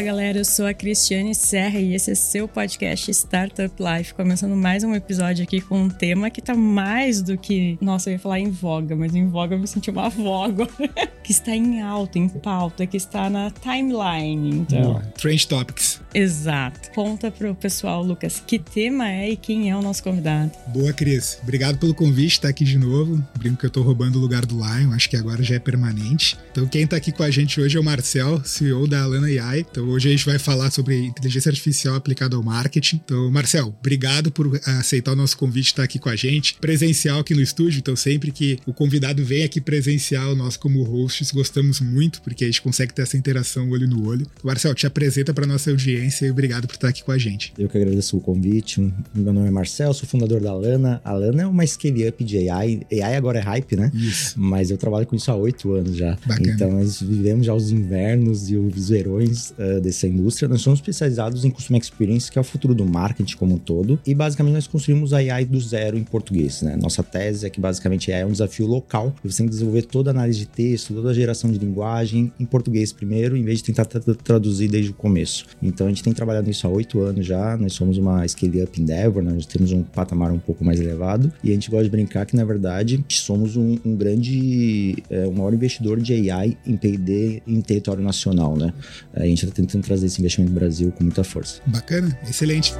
Fala galera, eu sou a Cristiane Serra e esse é seu podcast Startup Life. Começando mais um episódio aqui com um tema que tá mais do que. Nossa, eu ia falar em voga, mas em voga eu me senti uma agora. que está em alta, em pauta, que está na timeline. Então. Trend Topics. Exato. Conta pro pessoal, Lucas, que tema é e quem é o nosso convidado. Boa, Cris. Obrigado pelo convite, estar tá aqui de novo. Brinco que eu tô roubando o lugar do Lion, acho que agora já é permanente. Então, quem tá aqui com a gente hoje é o Marcel, CEO da Alana AI. Então, hoje a gente vai falar sobre inteligência artificial aplicada ao marketing. Então, Marcel, obrigado por aceitar o nosso convite estar aqui com a gente, presencial aqui no estúdio. Então, sempre que o convidado vem aqui presencial, nós como hosts gostamos muito, porque a gente consegue ter essa interação olho no olho. Marcel, te apresenta para nossa audiência e obrigado por estar aqui com a gente. Eu que agradeço o convite. Meu nome é Marcel, sou fundador da Lana. A Lana é uma scale-up de AI. AI agora é hype, né? Isso. Mas eu trabalho com isso há oito anos já. Bacana. Então, nós vivemos já os invernos e os verões uh, dessa indústria. Nós somos especializados em Customer Experience, que é o futuro do marketing como um todo. E basicamente nós construímos a AI do zero em português, né? Nossa tese é que basicamente é um desafio local. Você tem que desenvolver toda a análise de texto, toda a geração de linguagem em português primeiro, em vez de tentar traduzir desde o começo. Então a gente tem trabalhado nisso há oito anos já. Nós somos uma scale up endeavor, nós temos um patamar um pouco mais elevado. E a gente gosta de brincar que, na verdade, somos um, um grande, é, um maior investidor de AI em PD em território nacional, né? A gente está tentando trazer esse investimento no Brasil com muita força. Bacana, excelente.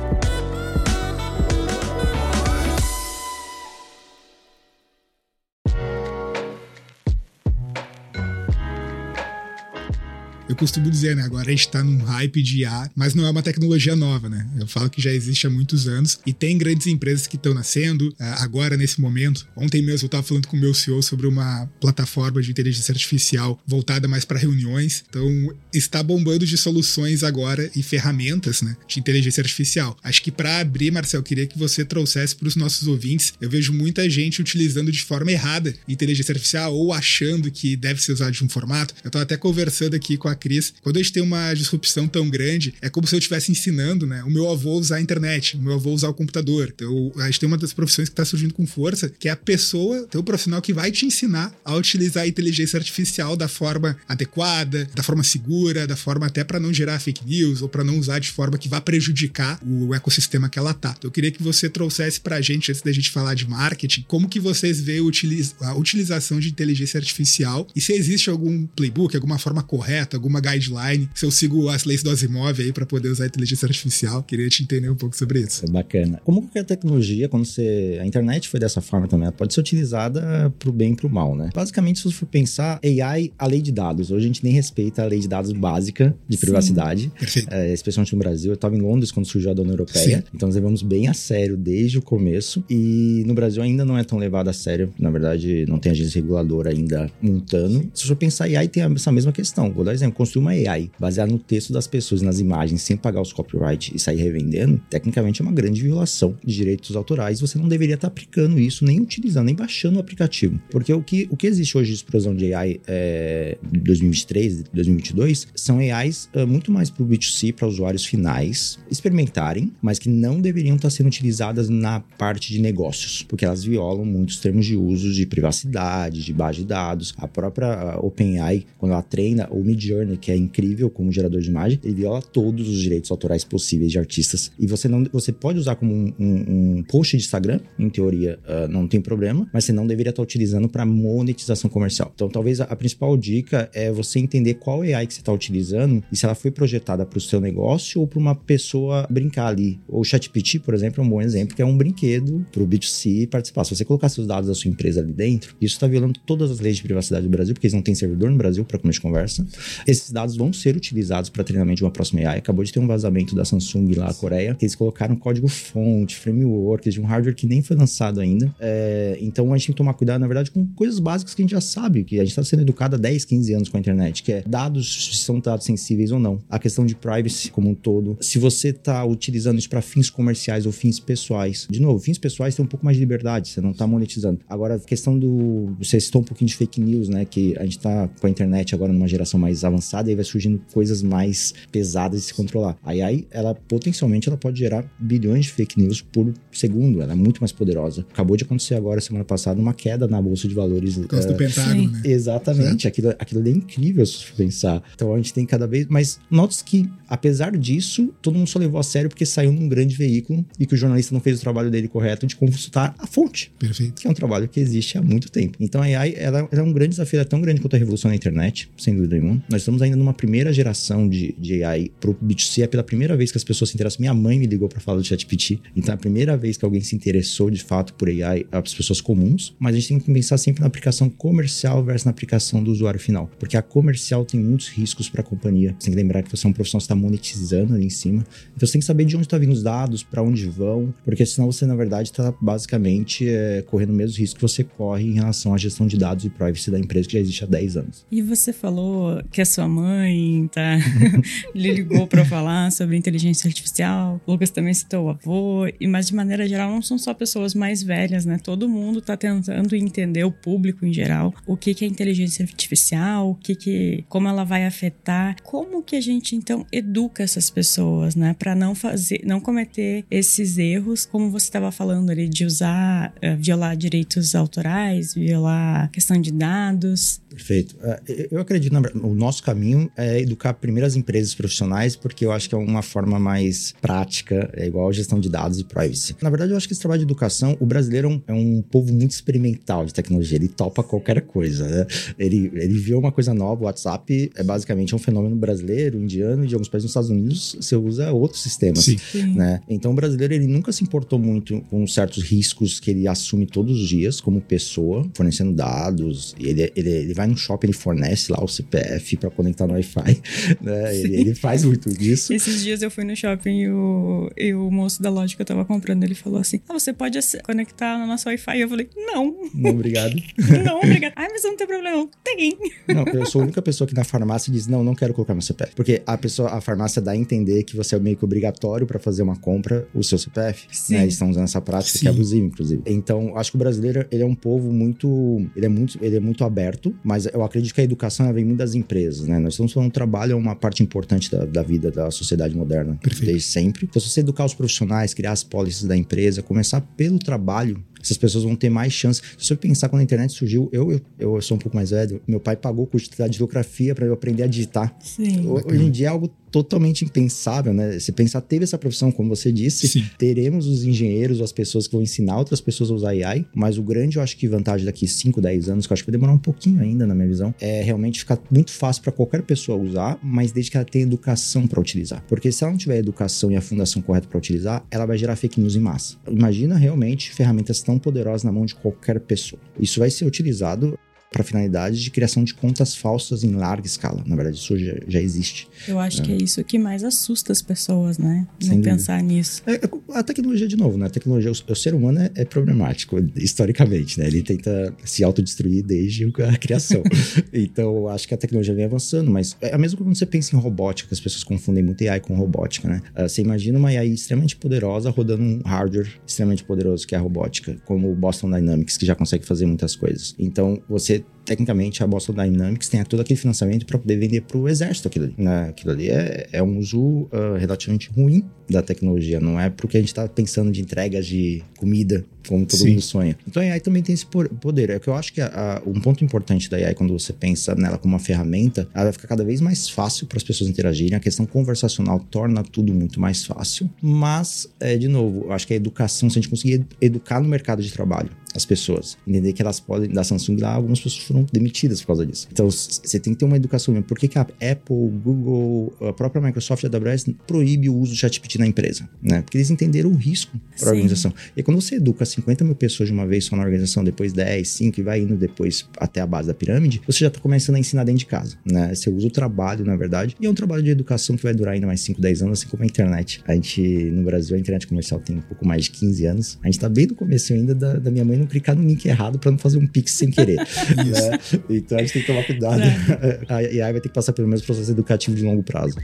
Costumo dizer, né? Agora a gente tá num hype de IA, mas não é uma tecnologia nova, né? Eu falo que já existe há muitos anos e tem grandes empresas que estão nascendo ah, agora nesse momento. Ontem mesmo eu tava falando com o meu CEO sobre uma plataforma de inteligência artificial voltada mais para reuniões. Então, está bombando de soluções agora e ferramentas, né, de inteligência artificial. Acho que para abrir, Marcel, queria que você trouxesse para os nossos ouvintes. Eu vejo muita gente utilizando de forma errada inteligência artificial ou achando que deve ser usado de um formato. Eu tava até conversando aqui com a Cris, quando a gente tem uma disrupção tão grande, é como se eu estivesse ensinando, né? O meu avô usar a internet, o meu avô usar o computador. Então, a gente tem uma das profissões que está surgindo com força, que é a pessoa, tem o profissional que vai te ensinar a utilizar a inteligência artificial da forma adequada, da forma segura, da forma até para não gerar fake news ou para não usar de forma que vá prejudicar o ecossistema que ela tá. Então, eu queria que você trouxesse para a gente, antes da gente falar de marketing, como que vocês veem a utilização de inteligência artificial e se existe algum playbook, alguma forma correta, alguma alguma guideline, se eu sigo as leis do Asimov aí para poder usar a inteligência artificial. Queria te entender um pouco sobre isso. É bacana. Como qualquer tecnologia, quando você. A internet foi dessa forma também, ela pode ser utilizada pro bem e pro mal, né? Basicamente, se você for pensar, AI, a lei de dados. Hoje a gente nem respeita a lei de dados básica de Sim. privacidade. Perfeito. É, especialmente no Brasil. Eu estava em Londres quando surgiu a Dona Europeia. Sim. Então nós levamos bem a sério desde o começo. E no Brasil ainda não é tão levado a sério. Na verdade, não tem agência reguladora ainda montando. Se você for pensar, AI tem essa mesma questão. Vou dar exemplo construir uma AI baseada no texto das pessoas, nas imagens, sem pagar os copyright e sair revendendo, tecnicamente é uma grande violação de direitos autorais. Você não deveria estar aplicando isso, nem utilizando, nem baixando o aplicativo. Porque o que, o que existe hoje de explosão de AI é, 2023, 2022, são AIs é, muito mais para o B2C, para usuários finais, experimentarem, mas que não deveriam estar sendo utilizadas na parte de negócios, porque elas violam muitos termos de uso de privacidade, de base de dados. A própria OpenAI, quando ela treina o Midjourney, que é incrível como gerador de imagem, ele viola todos os direitos autorais possíveis de artistas. E você não você pode usar como um, um, um post de Instagram, em teoria uh, não tem problema, mas você não deveria estar utilizando para monetização comercial. Então talvez a, a, principal dica é você entender qual AI que você está utilizando e se ela foi projetada para o seu negócio ou para uma pessoa brincar ali. O ChatGPT, por exemplo, é um bom exemplo, que é um brinquedo para o B2C participar. Se você colocar seus dados da sua empresa ali dentro, isso está violando todas as leis de privacidade do Brasil, porque eles não têm servidor no Brasil para começo de conversa. Esses dados vão ser utilizados para treinamento de uma próxima AI. Acabou de ter um vazamento da Samsung lá, Coreia, que eles colocaram código-fonte, frameworks de um hardware que nem foi lançado ainda. É, então a gente tem que tomar cuidado, na verdade, com coisas básicas que a gente já sabe, que a gente está sendo educado há 10, 15 anos com a internet, que é dados se são dados sensíveis ou não. A questão de privacy como um todo. Se você está utilizando isso para fins comerciais ou fins pessoais. De novo, fins pessoais tem um pouco mais de liberdade, você não está monetizando. Agora, a questão do. Você citou um pouquinho de fake news, né? Que a gente está com a internet agora numa geração mais avançada e aí vai surgindo coisas mais pesadas de se controlar. A AI, ela potencialmente ela pode gerar bilhões de fake news por segundo, ela é muito mais poderosa. Acabou de acontecer agora, semana passada, uma queda na bolsa de valores. Por causa uh, do Pentágono, né? Exatamente, aquilo, aquilo é incrível se pensar. Então a gente tem cada vez. Mas note que, apesar disso, todo mundo só levou a sério porque saiu num grande veículo e que o jornalista não fez o trabalho dele correto de consultar a fonte. Perfeito. Que é um trabalho que existe há muito tempo. Então a AI ela, ela é um grande desafio, ela é tão grande quanto a revolução na internet, sem dúvida nenhuma. Nós estamos ainda numa primeira geração de, de AI pro B2C. É pela primeira vez que as pessoas se interessam. Minha mãe me ligou para falar do ChatGPT. Então é a primeira vez que alguém se interessou de fato por AI, as pessoas comuns. Mas a gente tem que pensar sempre na aplicação comercial versus na aplicação do usuário final. Porque a comercial tem muitos riscos para a companhia. Você tem que lembrar que você é um profissional que está monetizando ali em cima. Então você tem que saber de onde está vindo os dados, para onde vão, porque senão você, na verdade, está basicamente é, correndo o mesmo risco que você corre em relação à gestão de dados e privacy da empresa que já existe há 10 anos. E você falou que a sua mãe tá, lhe ligou para falar sobre inteligência artificial. O Lucas também citou o avô, mas de maneira geral não são só pessoas mais velhas, né? Todo mundo está tentando entender o público em geral, o que, que é inteligência artificial, o que, que como ela vai afetar, como que a gente então educa essas pessoas, né, para não fazer, não cometer esses erros, como você estava falando ali de usar, uh, violar direitos autorais, violar questão de dados. Perfeito. É, eu acredito, o nosso caminho é educar primeiro as empresas profissionais, porque eu acho que é uma forma mais prática, é igual gestão de dados e privacy. Na verdade, eu acho que esse trabalho de educação, o brasileiro é um povo muito experimental de tecnologia, ele topa qualquer coisa, né? Ele, ele viu uma coisa nova, o WhatsApp é basicamente um fenômeno brasileiro, indiano, de alguns países nos Estados Unidos, você usa outros sistemas, Sim. né? Então, o brasileiro, ele nunca se importou muito com certos riscos que ele assume todos os dias como pessoa, fornecendo dados, ele, ele, ele vai no shopping, ele fornece lá o CPF para conectar no Wi-Fi, né? Ele, ele, faz muito disso. Esses dias eu fui no shopping e o, e o moço da loja que eu tava comprando, ele falou assim, ah, você pode conectar no nosso Wi-Fi? E eu falei, não. Não, obrigado. não, obrigado. Ai, mas não tem problema, não. Tem. Não, eu sou a única pessoa que na farmácia diz, não, não quero colocar meu CPF. Porque a pessoa, a farmácia dá a entender que você é meio que obrigatório para fazer uma compra o seu CPF. Sim. Né? Eles estão usando essa prática Sim. que é abusiva, inclusive. Então, acho que o brasileiro, ele é um povo muito, ele é muito, ele é muito aberto, mas eu acredito que a educação vem muito das empresas, né? Nós estamos falando um trabalho é uma parte importante da, da vida da sociedade moderna, Perfeito. desde sempre. Então, se você educar os profissionais, criar as policies da empresa, começar pelo trabalho, essas pessoas vão ter mais chance. Se você pensar quando a internet surgiu, eu, eu, eu sou um pouco mais velho, meu pai pagou o curso de datilografia para eu aprender a digitar. Sim. Hoje em dia é algo totalmente impensável, né? Se pensar, teve essa profissão, como você disse, Sim. teremos os engenheiros, as pessoas que vão ensinar outras pessoas a usar AI, mas o grande, eu acho que vantagem daqui 5, 10 anos, que eu acho que vai demorar um pouquinho ainda, na minha visão, é realmente ficar muito fácil para qualquer pessoa usar, mas desde que ela tenha educação para utilizar. Porque se ela não tiver educação e a fundação correta para utilizar, ela vai gerar fake news em massa. Imagina realmente ferramentas tão poderosas na mão de qualquer pessoa. Isso vai ser utilizado para finalidade de criação de contas falsas em larga escala. Na verdade, isso já, já existe. Eu acho é. que é isso que mais assusta as pessoas, né? Sem Não pensar nisso. É, é, a tecnologia, de novo, né? A tecnologia, o, o ser humano é, é, problemático, historicamente, né? Ele tenta se autodestruir desde a criação. então, acho que a tecnologia vem avançando, mas é a mesma coisa quando você pensa em robótica, as pessoas confundem muito AI com robótica, né? Uh, você imagina uma AI extremamente poderosa rodando um hardware extremamente poderoso que é a robótica, como o Boston Dynamics, que já consegue fazer muitas coisas. Então, você it tecnicamente, a Boston Dynamics tem todo aquele financiamento para poder vender para o exército aquilo ali. Né? Aquilo ali é, é um uso uh, relativamente ruim da tecnologia, não é porque a gente está pensando de entregas de comida, como todo Sim. mundo sonha. Então a AI também tem esse poder. É que eu acho que a, a, um ponto importante da AI, quando você pensa nela como uma ferramenta, ela vai ficar cada vez mais fácil para as pessoas interagirem. A questão conversacional torna tudo muito mais fácil. Mas, é, de novo, eu acho que a educação, se a gente conseguir educar no mercado de trabalho, as pessoas. Entender que elas podem, da Samsung lá, algumas pessoas foram demitidas por causa disso. Então, você tem que ter uma educação mesmo. Por que, que a Apple, Google, a própria Microsoft e a AWS proíbe o uso do ChatGPT na empresa? Né? Porque eles entenderam o risco para a organização. E quando você educa 50 mil pessoas de uma vez só na organização, depois 10, 5 e vai indo depois até a base da pirâmide, você já está começando a ensinar dentro de casa. Né? Você usa o trabalho, na verdade, e é um trabalho de educação que vai durar ainda mais 5, 10 anos, assim como a internet. A gente, no Brasil, a internet comercial tem um pouco mais de 15 anos. A gente está bem no começo ainda da, da, minha mãe não clicar no link errado para não fazer um pix sem querer. né? Então a gente tem que tomar cuidado. É. A AI vai ter que passar pelo mesmo processo educativo de longo prazo.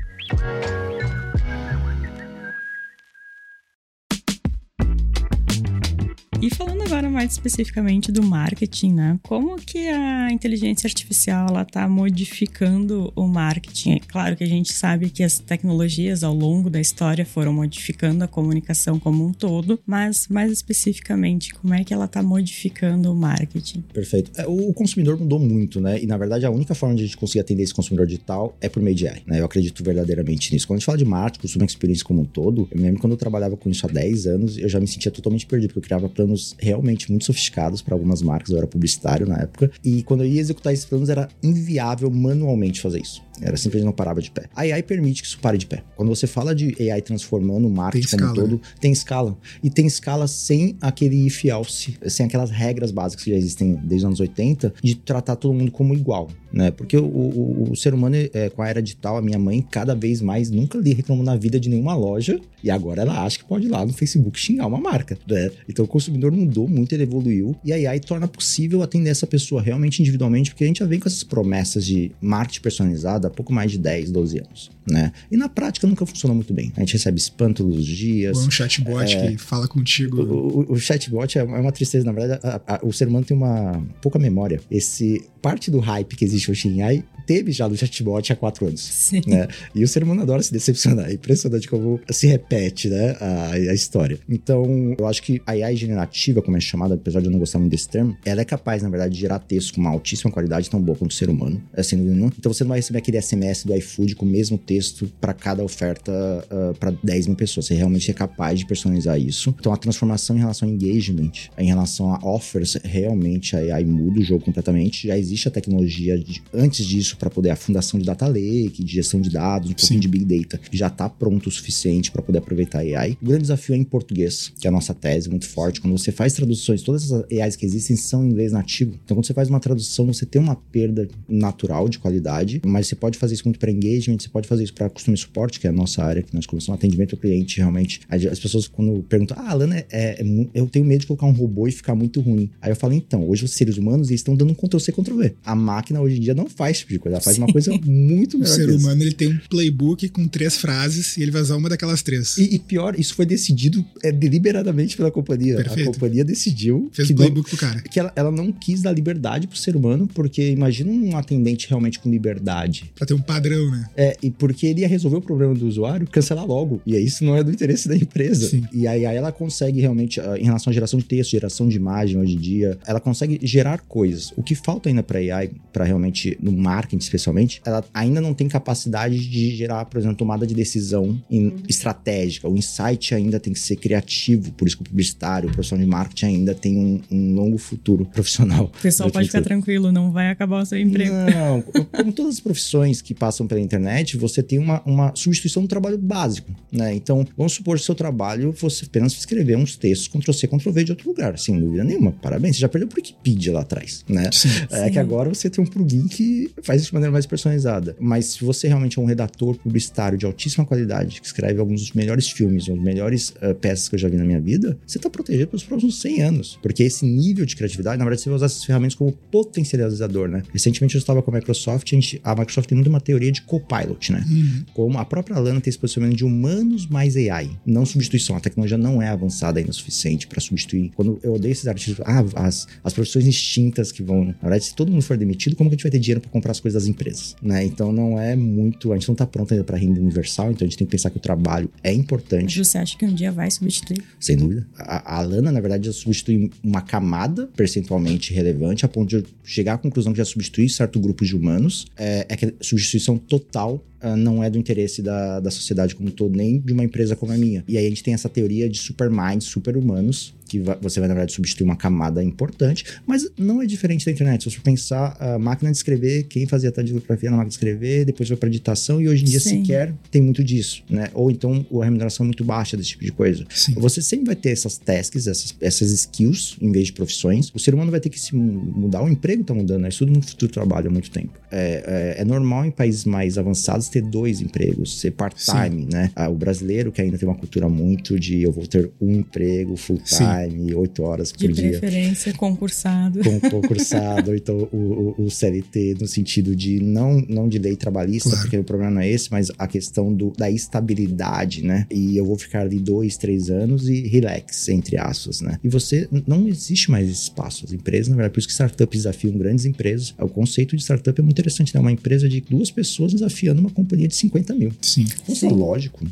E falando agora mais especificamente do marketing, né? Como que a inteligência artificial ela tá modificando o marketing? É claro que a gente sabe que as tecnologias ao longo da história foram modificando a comunicação como um todo, mas mais especificamente, como é que ela tá modificando o marketing? Perfeito. É, o consumidor mudou muito, né? E na verdade a única forma de a gente conseguir atender esse consumidor digital é por meio de AI, né? Eu acredito verdadeiramente nisso. Quando a gente fala de marketing, customer experience como um todo, eu me lembro quando eu trabalhava com isso há 10 anos, eu já me sentia totalmente perdido, porque eu criava planos planos realmente muito sofisticados para algumas marcas, eu era publicitário na época, e quando eu ia executar esses planos era inviável manualmente fazer isso. Era simplesmente não parava de pé. A AI permite que isso pare de pé. Quando você fala de AI transformando o marketing como um todo, né? tem escala. E tem escala sem aquele if else, sem aquelas regras básicas que já existem desde os anos 80, de tratar todo mundo como igual. Né? Porque o, o, o ser humano, é, com a era digital, a minha mãe, cada vez mais, nunca li reclamou na vida de nenhuma loja, e agora ela acha que pode ir lá no Facebook xingar uma marca. Né? Então o consumidor mudou muito, ele evoluiu, e a AI torna possível atender essa pessoa realmente individualmente, porque a gente já vem com essas promessas de marketing personalizado há pouco mais de 10, 12 anos, né? E na prática nunca funciona muito bem. A gente recebe spam todos os dias. Ou um chatbot é, que fala contigo. O, o, o chatbot é, é uma tristeza, na verdade, a, a, o ser humano tem uma pouca memória. Esse parte do hype que existe hoje em AI teve já no chatbot há quatro anos. Sim. Né? E o ser humano adora se decepcionar. É impressionante como se repete né, a, a história. Então, eu acho que a AI generativa, como é chamada, apesar de eu não gostar muito desse termo, ela é capaz, na verdade, de gerar texto com uma altíssima qualidade, tão boa quanto o ser humano. Assim, então você não vai receber aquele SMS do iFood com o mesmo texto para cada oferta uh, para 10 mil pessoas. Você realmente é capaz de personalizar isso. Então a transformação em relação ao engagement, em relação a offers, realmente a AI muda o jogo completamente. Já existe a tecnologia de, antes disso para poder a fundação de data lake, de gestão de dados, um pouquinho Sim. de big data, já está pronto o suficiente para poder aproveitar a AI. O grande desafio é em português, que é a nossa tese muito forte. Quando você faz traduções, todas essas AIs que existem são em inglês nativo. Então quando você faz uma tradução, você tem uma perda natural de qualidade, mas você pode fazer isso muito para engagement, você pode fazer isso para customer support, que é a nossa área que nós começamos atendimento ao cliente, realmente. As pessoas quando perguntam, ah, Alana, é, é, eu tenho medo de colocar um robô e ficar muito ruim. Aí eu falo, então, hoje os seres humanos eles estão dando um Ctrl-C, Ctrl-V. A máquina hoje em dia não faz tipo de coisa, ela faz Sim. uma coisa muito melhor. O ser humano ele tem um playbook com três frases e ele vai usar uma daquelas três. E, e pior, isso foi decidido é, deliberadamente pela companhia. Perfeito. A companhia decidiu. Fez o playbook não, pro cara. Que ela, ela não quis dar liberdade pro ser humano, porque imagina um atendente realmente com liberdade. Pra ter um padrão, né? É, e porque ele ia resolver o problema do usuário, cancelar logo. E aí isso não é do interesse da empresa. Sim. E aí, aí ela consegue realmente, ah, em relação à geração de texto, geração de imagem hoje em dia, ela consegue gerar coisas. O que falta ainda para AI, para realmente, no marketing especialmente, ela ainda não tem capacidade de gerar, por exemplo, tomada de decisão em, estratégica. O insight ainda tem que ser criativo, por isso que o publicitário, o profissional de marketing ainda tem um, um longo futuro profissional. O pessoal pode ficar tranquilo, não vai acabar o seu emprego. Não, como todas as profissões que passam pela internet, você tem uma, uma substituição do trabalho básico, né? Então, vamos supor que seu trabalho fosse apenas escrever uns textos Ctrl-C, Ctrl-V de outro lugar, sem dúvida nenhuma. Parabéns, você já perdeu o Wikipedia lá atrás, né? Sim, é sim. que agora você tem um plugin que faz de maneira mais personalizada. Mas se você realmente é um redator publicitário de altíssima qualidade, que escreve alguns dos melhores filmes, os melhores uh, peças que eu já vi na minha vida, você está protegido pelos próximos 100 anos. Porque esse nível de criatividade, na verdade, você vai usar essas ferramentas como potencializador, né? Recentemente eu estava com a Microsoft, a, gente, a Microsoft tem muito uma teoria de copilot, né? Uhum. Como a própria Lana tem esse posicionamento de humanos mais AI, não substituição. A tecnologia não é avançada ainda o suficiente para substituir. Quando eu odeio esses artigos, ah, as, as profissões extintas que vão. Na verdade, se todo mundo for demitido, como que a gente vai ter dinheiro para comprar as coisas das empresas, né? Então não é muito. A gente não está pronto ainda para renda universal, então a gente tem que pensar que o trabalho é importante. Você acha que um dia vai substituir? Sem dúvida. A, a Lana, na verdade, já substitui uma camada percentualmente relevante, a ponto de eu chegar à conclusão que já substitui certo grupo de humanos. É, é que a substituição total não é do interesse da, da sociedade como um todo, nem de uma empresa como a minha. E aí a gente tem essa teoria de superminds, super-humanos, que você vai, na verdade, substituir uma camada importante, mas não é diferente da internet. Se você pensar, a máquina de escrever, quem fazia taquografia na máquina de escrever, depois foi para editação, e hoje em dia Sim. sequer tem muito disso, né? Ou então a remuneração é muito baixa desse tipo de coisa. Sim. Você sempre vai ter essas tasks, essas, essas skills, em vez de profissões. O ser humano vai ter que se mudar, o emprego tá mudando, né? Isso tudo no futuro trabalho há muito tempo. É, é, é, normal em países mais avançados ter dois empregos, ser part-time, né? Ah, o brasileiro que ainda tem uma cultura muito de eu vou ter um emprego full-time, time, oito horas por de dia. De preferência, concursado. Com, concursado, então o, o, o, CLT no sentido de não, não de lei trabalhista, claro. porque o problema não é esse, mas a questão do, da estabilidade, né? E eu vou ficar ali dois, três anos e relax, entre aspas, né? E você, não existe mais espaço. As empresas, na verdade, por isso que startups desafiam grandes empresas. O conceito de startup é muito interessante, né? Uma empresa de duas pessoas desafiando uma companhia de 50 mil. Sim. Então, Sim. lógico.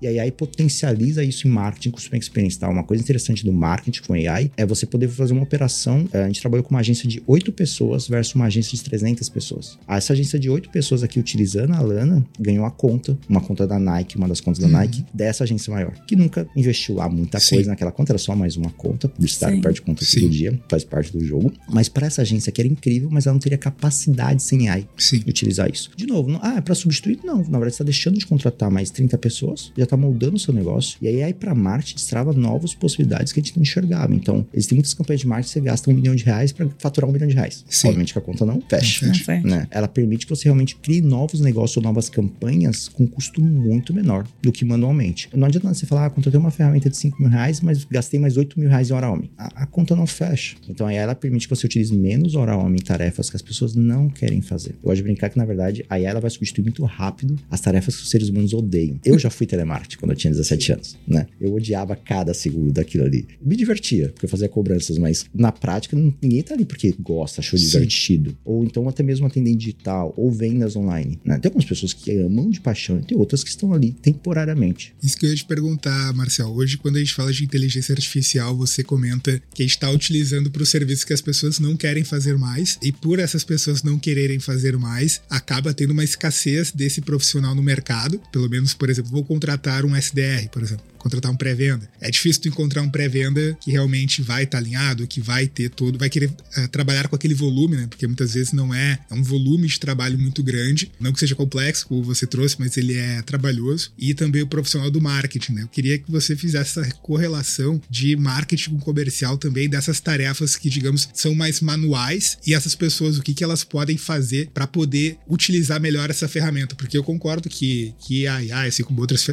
E aí, aí potencializa isso em marketing, customer experience, tá? Uma coisa interessante do marketing com AI é você poder fazer uma operação. É, a gente trabalhou com uma agência de 8 pessoas versus uma agência de 300 pessoas. Essa agência de 8 pessoas aqui utilizando a Lana ganhou a conta, uma conta da Nike, uma das contas da uhum. Nike, dessa agência maior, que nunca investiu lá muita Sim. coisa naquela conta, era só mais uma conta, publicitário perde conta Sim. todo dia, faz parte do jogo. Mas para essa agência que era incrível, mas ela não teria capacidade sem AI Sim. de utilizar isso. De novo, não, ah, é para substituir? Não, na verdade, você está deixando de contratar mais 30 pessoas, já está moldando o seu negócio, e aí aí para marketing destrava novas possibilidades que a gente não enxergava. Então, existem muitas campanhas de marketing que você gasta um milhão de reais para faturar um milhão de reais. Sim. Obviamente que a conta não fecha. Não fecha. Né? Ela permite que você realmente crie novos negócios ou novas campanhas com custo muito menor do que manualmente. Não adianta você falar, ah, contratei uma ferramenta de 5 mil reais, mas gastei mais 8 mil reais em hora homem. A, a, conta não fecha. Então, aí ela permite que você utilize menos hora homem em tarefas que as pessoas não querem fazer. Eu gosto de brincar que, na verdade, aí ela vai substituir muito rápido as tarefas que os seres humanos odeiam. Eu já fui telemarketing quando eu tinha 17 anos, né? Eu odiava cada segundo daquilo ali. Me divertia, porque eu fazia cobranças, mas na prática ninguém tá ali porque gosta, achou Sim. divertido. Ou então até mesmo atender digital, ou vendas online. Né? Tem algumas pessoas que amam de paixão e tem outras que estão ali temporariamente. Isso que eu ia te perguntar, Marcel. Hoje, quando a gente fala de inteligência artificial, você comenta que a gente está utilizando para os serviços que as pessoas não querem fazer mais, e por essas pessoas não quererem fazer mais, acaba tendo uma escassez desse profissional no mercado. Pelo menos, por exemplo, vou contratar um SDR, por exemplo contratar um pré-venda. É difícil tu encontrar um pré-venda que realmente vai estar tá alinhado, que vai ter todo, vai querer uh, trabalhar com aquele volume, né? Porque muitas vezes não é, é um volume de trabalho muito grande, não que seja complexo, como você trouxe, mas ele é trabalhoso. E também o profissional do marketing, né? Eu queria que você fizesse essa correlação de marketing com comercial também, dessas tarefas que, digamos, são mais manuais e essas pessoas, o que, que elas podem fazer para poder utilizar melhor essa ferramenta. Porque eu concordo que, que a AI, assim como outras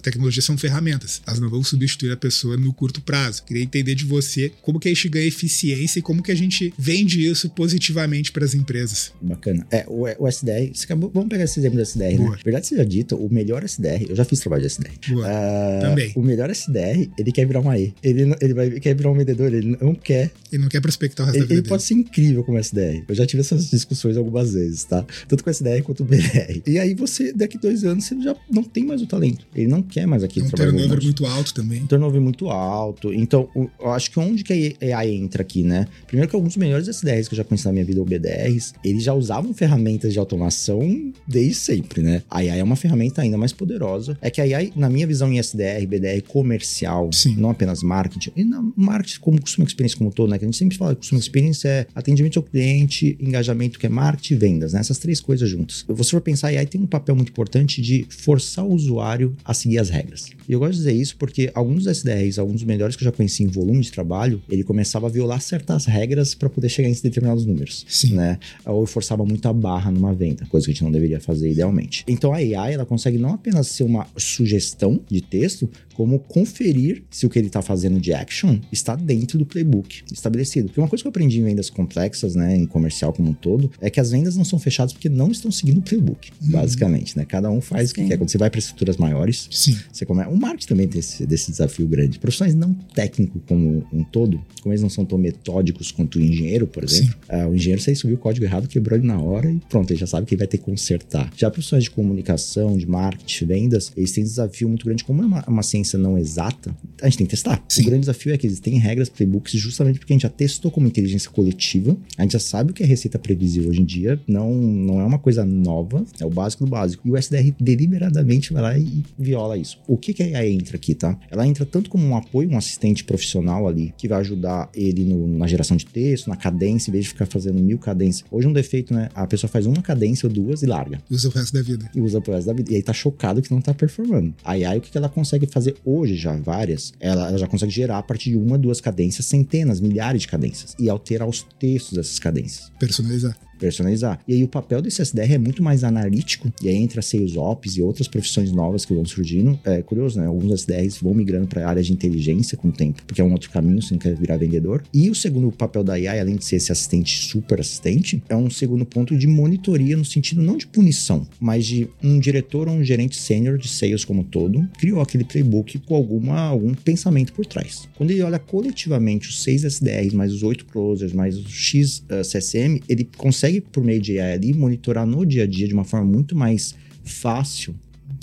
tecnologias, são ferramentas ferramentas. Elas não vão substituir a pessoa no curto prazo. Queria entender de você como que a gente ganha eficiência e como que a gente vende isso positivamente para as empresas. Bacana. É, o, o SDR, acabou, vamos pegar esse exemplo do SDR, Boa. né? Verdade seja dito, o melhor SDR, eu já fiz trabalho de SDR. Uh, Também. O melhor SDR, ele quer virar um AE. Ele, ele vai, quer virar um vendedor, ele não quer. Ele não quer prospectar o resto ele, da vida Ele pode ser incrível como SDR. Eu já tive essas discussões algumas vezes, tá? Tanto com o SDR quanto o BDR. E aí você, daqui dois anos, você já não tem mais o talento. Ele não quer mais aquele um trabalho turnover muito alto também. Turnover muito alto. Então, eu acho que onde que a AI entra aqui, né? Primeiro que alguns dos melhores SDRs que eu já conheci na minha vida, ou BDRs, eles já usavam ferramentas de automação desde sempre, né? A AI é uma ferramenta ainda mais poderosa. É que a AI, na minha visão em SDR, BDR comercial, Sim. não apenas marketing, e na marketing como customer experience como todo, né? Que a gente sempre fala que customer experience é atendimento ao cliente, engajamento que é marketing e vendas, né? Essas três coisas juntas. Se você for pensar, a AI tem um papel muito importante de forçar o usuário a seguir as regras. E eu gosto de dizer isso porque alguns SDRs, alguns dos melhores que eu já conheci em volume de trabalho, ele começava a violar certas regras para poder chegar em determinados números, Sim. né? Ou forçava muito a barra numa venda, coisa que a gente não deveria fazer idealmente. Então a AI, ela consegue não apenas ser uma sugestão de texto, como conferir se o que ele está fazendo de action está dentro do playbook estabelecido. Porque uma coisa que eu aprendi em vendas complexas, né, em comercial como um todo, é que as vendas não são fechadas porque não estão seguindo o playbook, uhum. basicamente, né? Cada um faz Sim. o que quer. Quando você vai para estruturas maiores, Sim. você começa. O marketing também tem esse, desse desafio grande. Profissionais não técnicos como um todo, como eles não são tão metódicos quanto o engenheiro, por exemplo, uh, o engenheiro, se ele subiu o código errado, quebrou ele na hora e pronto, ele já sabe que ele vai ter que consertar. Já profissionais de comunicação, de marketing, vendas, eles têm um desafio muito grande. Como é uma, uma ciência não exata, a gente tem que testar. Sim. O grande desafio é que existem regras, playbooks, justamente porque a gente já testou como inteligência coletiva, a gente já sabe o que é receita previsível hoje em dia, não, não é uma coisa nova, é o básico do básico. E o SDR deliberadamente vai lá e viola isso. O que, que a AI entra aqui, tá? Ela entra tanto como um apoio, um assistente profissional ali, que vai ajudar ele no, na geração de texto, na cadência, em vez de ficar fazendo mil cadências. Hoje um defeito, né? A pessoa faz uma cadência ou duas e larga. Usa o resto da vida. E usa pro resto da vida. E aí tá chocado que não tá performando. A AI, o que, que ela consegue fazer hoje já, várias, ela, ela já consegue gerar a partir de uma, duas cadências, centenas, milhares de cadências. E alterar os textos dessas cadências. Personalizar personalizar. E aí o papel desse SDR é muito mais analítico, e aí entra Sales Ops e outras profissões novas que vão surgindo. É curioso, né? Alguns SDRs vão migrando para a área de inteligência com o tempo, porque é um outro caminho se não quer virar vendedor. E o segundo papel da AI, além de ser esse assistente super assistente, é um segundo ponto de monitoria no sentido não de punição, mas de um diretor ou um gerente sênior de sales como todo criou aquele playbook com alguma, algum pensamento por trás. Quando ele olha coletivamente os seis SDRs, mais os oito closers, mais os X uh, CSM, ele consegue consegue, por meio de AI ali, monitorar no dia a dia de uma forma muito mais fácil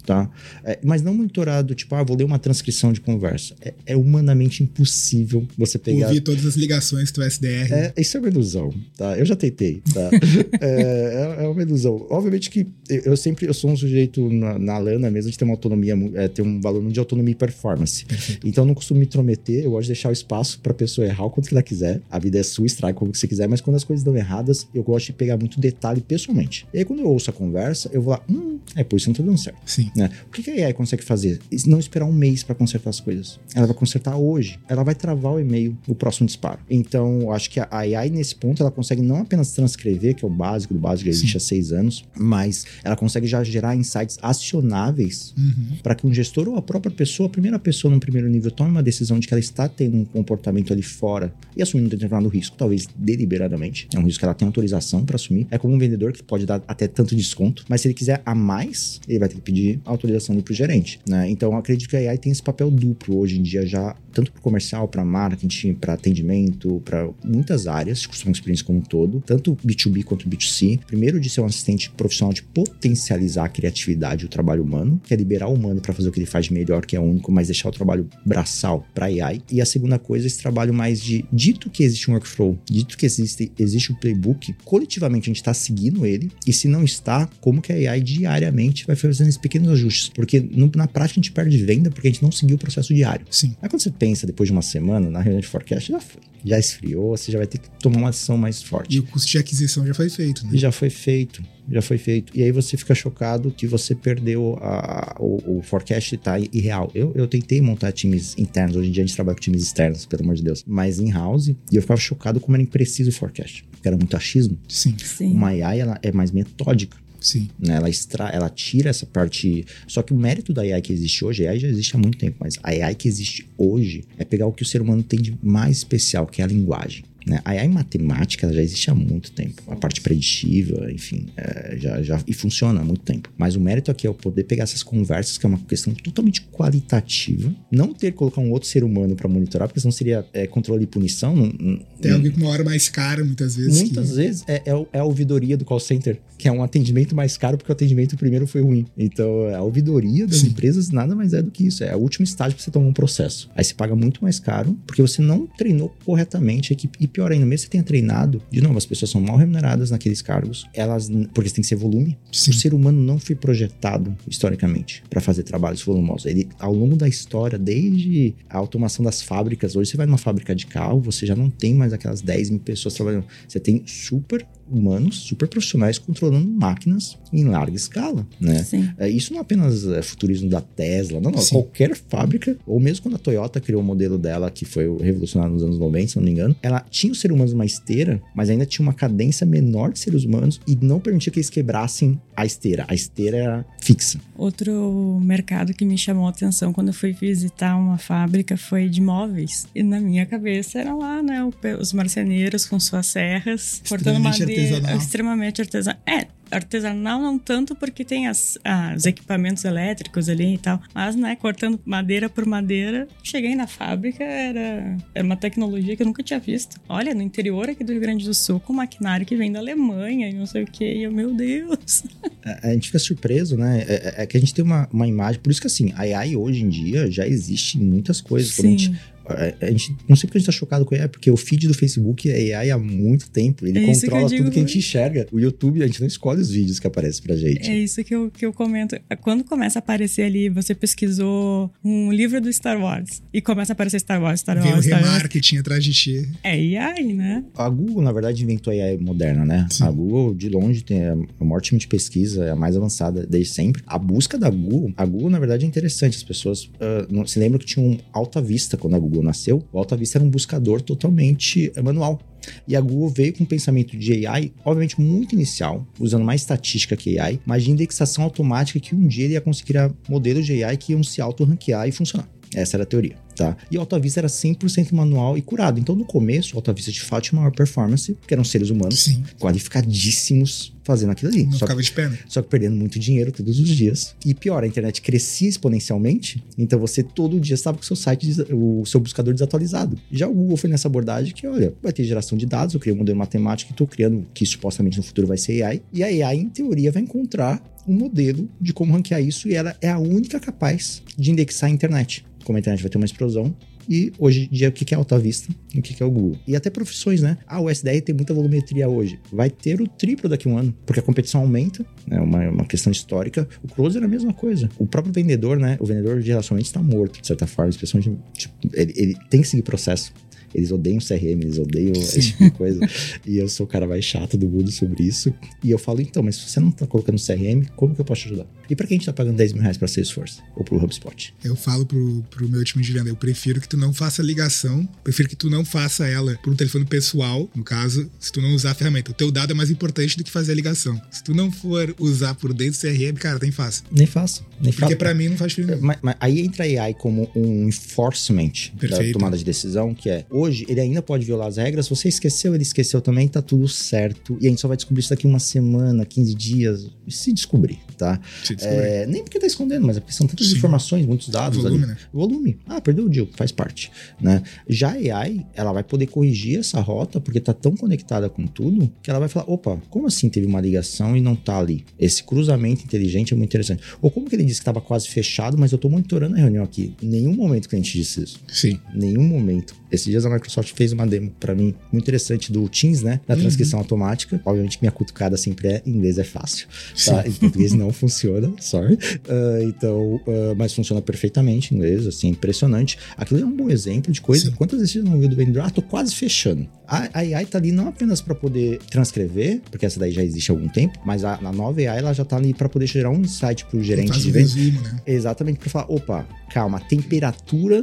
tá? É, mas não monitorado, tipo, ah, vou ler uma transcrição de conversa. É, é humanamente impossível você pegar... Ouvir todas as ligações do SDR. É, isso é uma ilusão, tá? Eu já tentei, tá? é, é, uma ilusão. Obviamente que eu sempre, eu sou um sujeito na, na lana mesmo de ter uma autonomia, é, ter um valor de autonomia e performance. Perfeito. Então eu não costumo me intrometer, eu gosto de deixar o espaço pra pessoa errar o quanto que ela quiser. A vida é sua, estraga como você quiser, mas quando as coisas dão erradas, eu gosto de pegar muito detalhe pessoalmente. E aí quando eu ouço a conversa, eu vou lá, hum, é, por isso não tá dando certo. Sim. Né? O que a AI consegue fazer? Não esperar um mês para consertar as coisas. Ela vai consertar hoje. Ela vai travar o e-mail, o próximo disparo. Então, acho que a AI, nesse ponto, ela consegue não apenas transcrever, que é o básico do básico, que existe Sim. há seis anos, mas ela consegue já gerar insights acionáveis uhum. para que um gestor ou a própria pessoa, a primeira pessoa no primeiro nível, tome uma decisão de que ela está tendo um comportamento ali fora e assumindo um determinado risco, talvez deliberadamente. É um risco que ela tem autorização para assumir. É como um vendedor que pode dar até tanto desconto, mas se ele quiser a mais, ele vai ter que pedir autorização para o gerente. Né? Então, acredito que a AI tem esse papel duplo hoje em dia já, tanto para comercial, para marketing, para atendimento, para muitas áreas, customer experience como um todo, tanto B2B quanto B2C. Primeiro, de ser um assistente profissional de potencializar a criatividade e o trabalho humano, que é liberar o humano para fazer o que ele faz de melhor, que é único, mas deixar o trabalho braçal para AI. E a segunda coisa, esse trabalho mais de, dito que existe um workflow, dito que existe, existe um playbook, coletivamente a gente está seguindo ele, e se não está, como que a AI diariamente vai fazendo esses pequenos ajustes? Porque no, na prática a gente perde venda porque a gente não seguiu o processo diário. Sim. Aí quando você pensa depois de uma semana na reunião de forecast, já foi. Já esfriou, você já vai ter que tomar uma ação mais forte. E o custo de aquisição já foi feito, né? E já foi feito já foi feito. E aí você fica chocado que você perdeu a, o, o forecast tá irreal. Eu, eu tentei montar times internos, hoje em dia a gente trabalha com times externos, pelo amor de Deus, mas in-house, e eu ficava chocado como era impreciso o forecast. Porque era muito achismo. Sim. Sim. Uma AI ela é mais metódica. Sim. Né? Ela, extra, ela tira essa parte. Só que o mérito da AI que existe hoje, a AI já existe há muito tempo, mas a AI que existe hoje é pegar o que o ser humano tem de mais especial, que é a linguagem. Né? A AI matemática já existe há muito tempo. A parte preditiva, enfim, é, já, já e funciona há muito tempo. Mas o mérito aqui é o poder pegar essas conversas, que é uma questão totalmente qualitativa, não ter que colocar um outro ser humano para monitorar, porque senão seria é, controle e punição. Não, não, Tem alguém com uma hora mais cara, muitas vezes. Muitas que... vezes é, é, é, a ouvidoria do call center, que é um atendimento mais caro porque o atendimento primeiro foi ruim. Então, a ouvidoria das Sim. empresas nada mais é do que isso. É o último estágio para você tomar um processo. Aí você paga muito mais caro porque você não treinou corretamente a equipe pior ainda, mesmo que você tenha treinado, de novo, as pessoas são mal remuneradas naqueles cargos, elas, porque tem que ser volume. Sim. O ser humano não foi projetado historicamente para fazer trabalhos volumosos. Ele, ao longo da história, desde a automação das fábricas, hoje você vai numa fábrica de carro, você já não tem mais aquelas 10 mil pessoas trabalhando. Você tem super humanos, super profissionais controlando máquinas em larga escala, né? Sim. É, isso não é apenas é, futurismo da Tesla, não, não. Sim. Qualquer fábrica, ou mesmo quando a Toyota criou o modelo dela, que foi revolucionário nos anos 90, se não me engano, ela tinha os seres humanos uma esteira, mas ainda tinha uma cadência menor de seres humanos e não permitia que eles quebrassem a esteira. A esteira era fixa. Outro mercado que me chamou a atenção quando eu fui visitar uma fábrica foi de móveis. E na minha cabeça era lá, né, os marceneiros com suas serras, cortando madeira artesanal. extremamente artesanal. É, artesanal não tanto porque tem as, os equipamentos elétricos ali e tal, mas, né, cortando madeira por madeira, cheguei na fábrica, era, era uma tecnologia que eu nunca tinha visto. Olha, no interior aqui do Rio Grande do Sul, com maquinário que vem da Alemanha e não sei o que, e eu, meu Deus. A, a gente fica surpreso, né? É, é, é, que a gente tem uma, uma imagem, por isso que assim, a AI hoje em dia já existe em muitas coisas. Sim. Quando a gente a gente não sei porque a gente tá chocado com AI, porque o feed do Facebook é AI há muito tempo. Ele é controla que tudo que a gente enxerga. O YouTube, a gente não escolhe os vídeos que aparecem pra gente. É isso que eu, que eu comento. Quando começa a aparecer ali, você pesquisou um livro do Star Wars e começa a aparecer Star Wars, Star Wars. Vem o Star remarketing atrás de ti. É AI, né? A Google, na verdade, inventou a AI moderna, né? Sim. A Google, de longe, tem o maior time de pesquisa, é a mais avançada desde sempre. A busca da Google, a Google, na verdade, é interessante. As pessoas uh, não, se lembram que tinha um Alta Vista quando a Google nasceu. O Alta Vista era um buscador totalmente eh, manual. E a Google veio com um pensamento de AI, obviamente muito inicial, usando mais estatística que AI, mas de indexação automática que um dia ele ia conseguir modelos de AI que iam se auto-ranquear e funcionar. Essa era a teoria, tá? E o Alta Vista era 100% manual e curado. Então, no começo, o Alta Vista de fato tinha maior performance, porque eram seres humanos Sim. qualificadíssimos fazendo aquilo ali. Não só, ficava de pé, né? Só que perdendo muito dinheiro todos os dias. E pior, a internet crescia exponencialmente, então você todo dia estava com o seu site, o seu buscador desatualizado. Já o Google foi nessa abordagem que, olha, vai ter geração de dados, eu criei um modelo matemático e estou criando, que supostamente no futuro vai ser AI, e a AI, em teoria, vai encontrar um modelo de como ranquear isso, e ela é a única capaz de indexar a internet como a internet vai ter uma explosão. E hoje em dia, o que é Alta Vista e o que é o Google? E até profissões, né? Ah, o SDR tem muita volumetria hoje. Vai ter o triplo daqui a um ano, porque a competição aumenta, é né? uma, uma questão histórica. O closer é a mesma coisa. O próprio vendedor, né? O vendedor de relacionamento está morto, de certa forma. Especialmente, tipo, ele, ele tem que seguir processo. Eles odeiam CRM, eles odeiam esse tipo de coisa. e eu sou o cara mais chato do mundo sobre isso. E eu falo, então, mas se você não tá colocando CRM, como que eu posso te ajudar? E para quem a gente tá pagando 10 mil reais pra Salesforce? Ou pro HubSpot? Eu falo pro, pro meu time de venda, eu prefiro que tu não faça ligação, prefiro que tu não faça ela por um telefone pessoal, no caso, se tu não usar a ferramenta. O teu dado é mais importante do que fazer a ligação. Se tu não for usar por dentro do CRM, cara, nem faço. Nem faço. Nem Porque para mim não faz diferença. Mas, mas, aí entra a AI como um enforcement Perfeito. da tomada de decisão, que é, hoje ele ainda pode violar as regras, você esqueceu, ele esqueceu também, tá tudo certo. E a gente só vai descobrir isso daqui uma semana, 15 dias, se descobrir, tá? Se descobrir. É, nem porque tá escondendo, mas é porque são tantas Sim. informações, muitos dados volume, ali. Né? Volume. Ah, perdeu o deal, faz parte, né? Já a AI, ela vai poder corrigir essa rota, porque tá tão conectada com tudo, que ela vai falar, opa, como assim teve uma ligação e não tá ali? Esse cruzamento inteligente é muito interessante. Ou como que ele disse que tava quase fechado, mas eu tô monitorando a reunião aqui. Em nenhum momento o cliente disse isso. Sim. Nenhum momento. Esses dias a Microsoft fez uma demo para mim muito interessante do Teams, né? Da uhum. transcrição uhum. automática. Obviamente, minha cutucada sempre é em inglês é fácil. Tá? Em português não funciona, sorry. Uh, então, uh, mas funciona perfeitamente em inglês, assim, impressionante. Aquilo é um bom exemplo de coisa. Sim. Quantas vezes não ouviu do vendedor? Ah, tô quase fechando. A, a AI tá ali não apenas para poder transcrever, porque essa daí já existe há algum tempo, mas a, a nova AI ela já tá ali para poder gerar um insight pro gerente de vendas. Né? Exatamente, para falar, opa, calma, a temperatura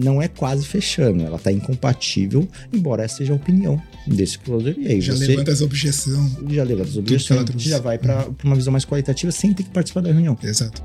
não é quase fechando, ela tá incompatível, embora essa seja a opinião desse closer. E aí já você levanta as objeções. Já levanta as objeções, já vai para uma visão mais qualitativa sem ter que participar da reunião. Exato.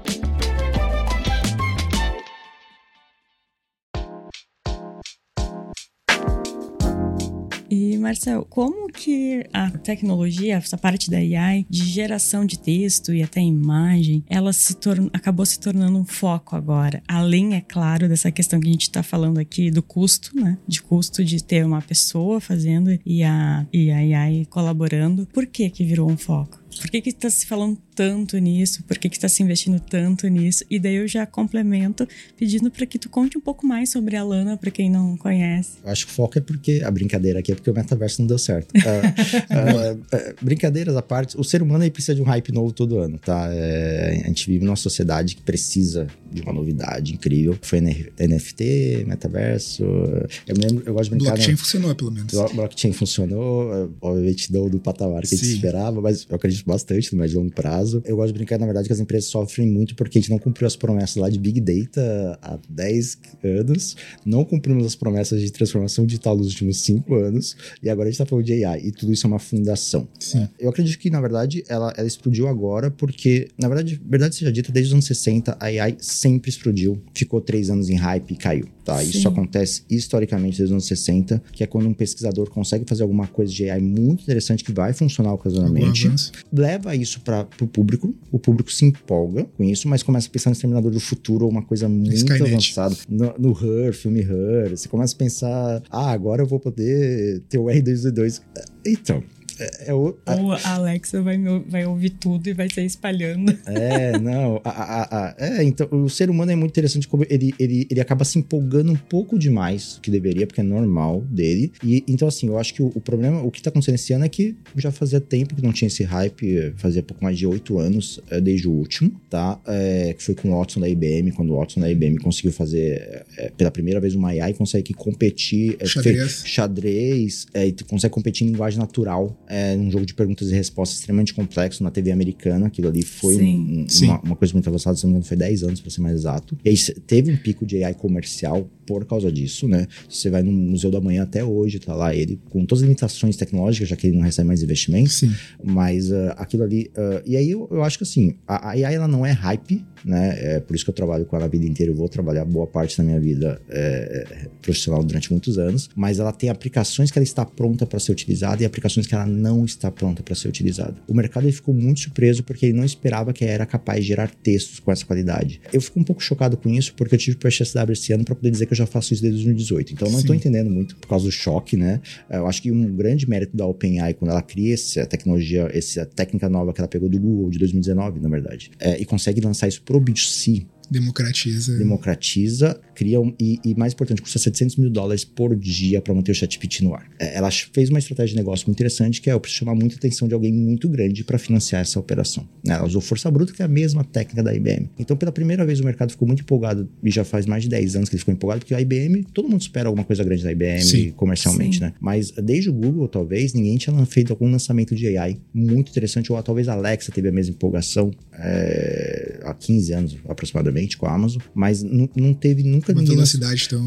Marcel, como que a tecnologia, essa parte da AI, de geração de texto e até imagem, ela se torna, acabou se tornando um foco agora? Além, é claro, dessa questão que a gente está falando aqui do custo, né? De custo de ter uma pessoa fazendo e a, e a AI colaborando. Por que que virou um foco? Por que está se falando tanto nisso? Por que está se investindo tanto nisso? E daí eu já complemento pedindo para que tu conte um pouco mais sobre a Lana para quem não conhece. Eu acho que o foco é porque a brincadeira aqui é porque o metaverso não deu certo. uh, uh, brincadeiras à parte, o ser humano aí precisa de um hype novo todo ano, tá? É, a gente vive numa sociedade que precisa de uma novidade incrível. Foi NFT, metaverso. Eu me lembro, eu gosto de brincar. Blockchain no... funcionou, pelo menos. Blockchain funcionou, obviamente não do patamar que Sim. a gente esperava, mas eu acredito bastante no médio e longo prazo. Eu gosto de brincar, na verdade, que as empresas sofrem muito porque a gente não cumpriu as promessas lá de Big Data há 10 anos, não cumprimos as promessas de transformação digital nos últimos 5 anos, e agora a gente tá falando de AI, e tudo isso é uma fundação. Sim. Eu acredito que, na verdade, ela, ela explodiu agora porque, na verdade, verdade seja dita, desde os anos 60, a AI sempre explodiu, ficou 3 anos em hype e caiu. Tá? Sim. Isso acontece historicamente desde os anos 60, que é quando um pesquisador consegue fazer alguma coisa de AI muito interessante que vai funcionar ocasionalmente, leva isso para o público, o público se empolga com isso, mas começa a pensar no Exterminador do Futuro ou uma coisa muito Skynet. avançada. No, no Her, filme Her, você começa a pensar, ah, agora eu vou poder ter o R2D2. Então, é, é o- a- Ou a Alexa vai, vai ouvir tudo e vai sair espalhando. É, não. a- a- a- é, então, o ser humano é muito interessante como ele, ele, ele acaba se empolgando um pouco demais do que deveria, porque é normal dele. E então, assim, eu acho que o, o problema, o que tá acontecendo esse ano é que já fazia tempo que não tinha esse hype, fazia pouco mais de oito anos é, desde o último, tá? É, que foi com o Watson da IBM, quando o Watson da IBM conseguiu fazer é, pela primeira vez uma AI, consegue competir. é, Xadrez. fe- xadrez, e tu consegue competir em linguagem natural, é, num jogo de perguntas e respostas extremamente complexo na TV americana. Aquilo ali foi um- Sim. um- Sim. Uma, uma coisa muito avançada, se não me engano, foi 10 anos, pra ser mais exato. E aí teve um pico de AI comercial por causa disso, né? Você vai no Museu da Manhã até hoje, tá lá ele com todas as limitações tecnológicas, já que ele não recebe mais investimentos. Sim. Mas ah, aquilo ali. ah, e aí eu, eu acho que assim, a, a AI ela não é hype, né? É por isso que eu trabalho com ela a vida inteira. Eu vou trabalhar boa parte da minha vida é, profissional durante muitos anos. Mas ela tem aplicações que ela está pronta para ser utilizada e aplicações que ela não está pronta para ser utilizada. O mercado ele ficou muito surpreso porque ele não esperava que era capaz de gerar textos com essa qualidade. Eu fico um pouco chocado com isso porque eu tive para SW esse ano para poder dizer que eu já faço isso desde 2018. Então eu não estou entendendo muito por causa do choque, né? Eu acho que um grande mérito da OpenAI quando ela cria essa tecnologia, essa técnica nova que ela pegou do Google de 2019, na verdade, é, e consegue lançar isso pro B2C, Democratiza. democratiza, cria um, e, e mais importante, custa 700 mil dólares por dia para manter o ChatGPT no ar. É, ela fez uma estratégia de negócio muito interessante que é eu preciso chamar muita atenção de alguém muito grande para financiar essa operação. né? Ela usou força bruta, que é a mesma técnica da IBM. Então, pela primeira vez, o mercado ficou muito empolgado e já faz mais de 10 anos que ele ficou empolgado, porque a IBM, todo mundo espera alguma coisa grande da IBM Sim. comercialmente, Sim. né? Mas desde o Google, talvez, ninguém tinha feito algum lançamento de AI muito interessante, ou talvez a Alexa teve a mesma empolgação é, há 15 anos aproximadamente com a Amazon, mas não teve nunca Uma ninguém. velocidade tão.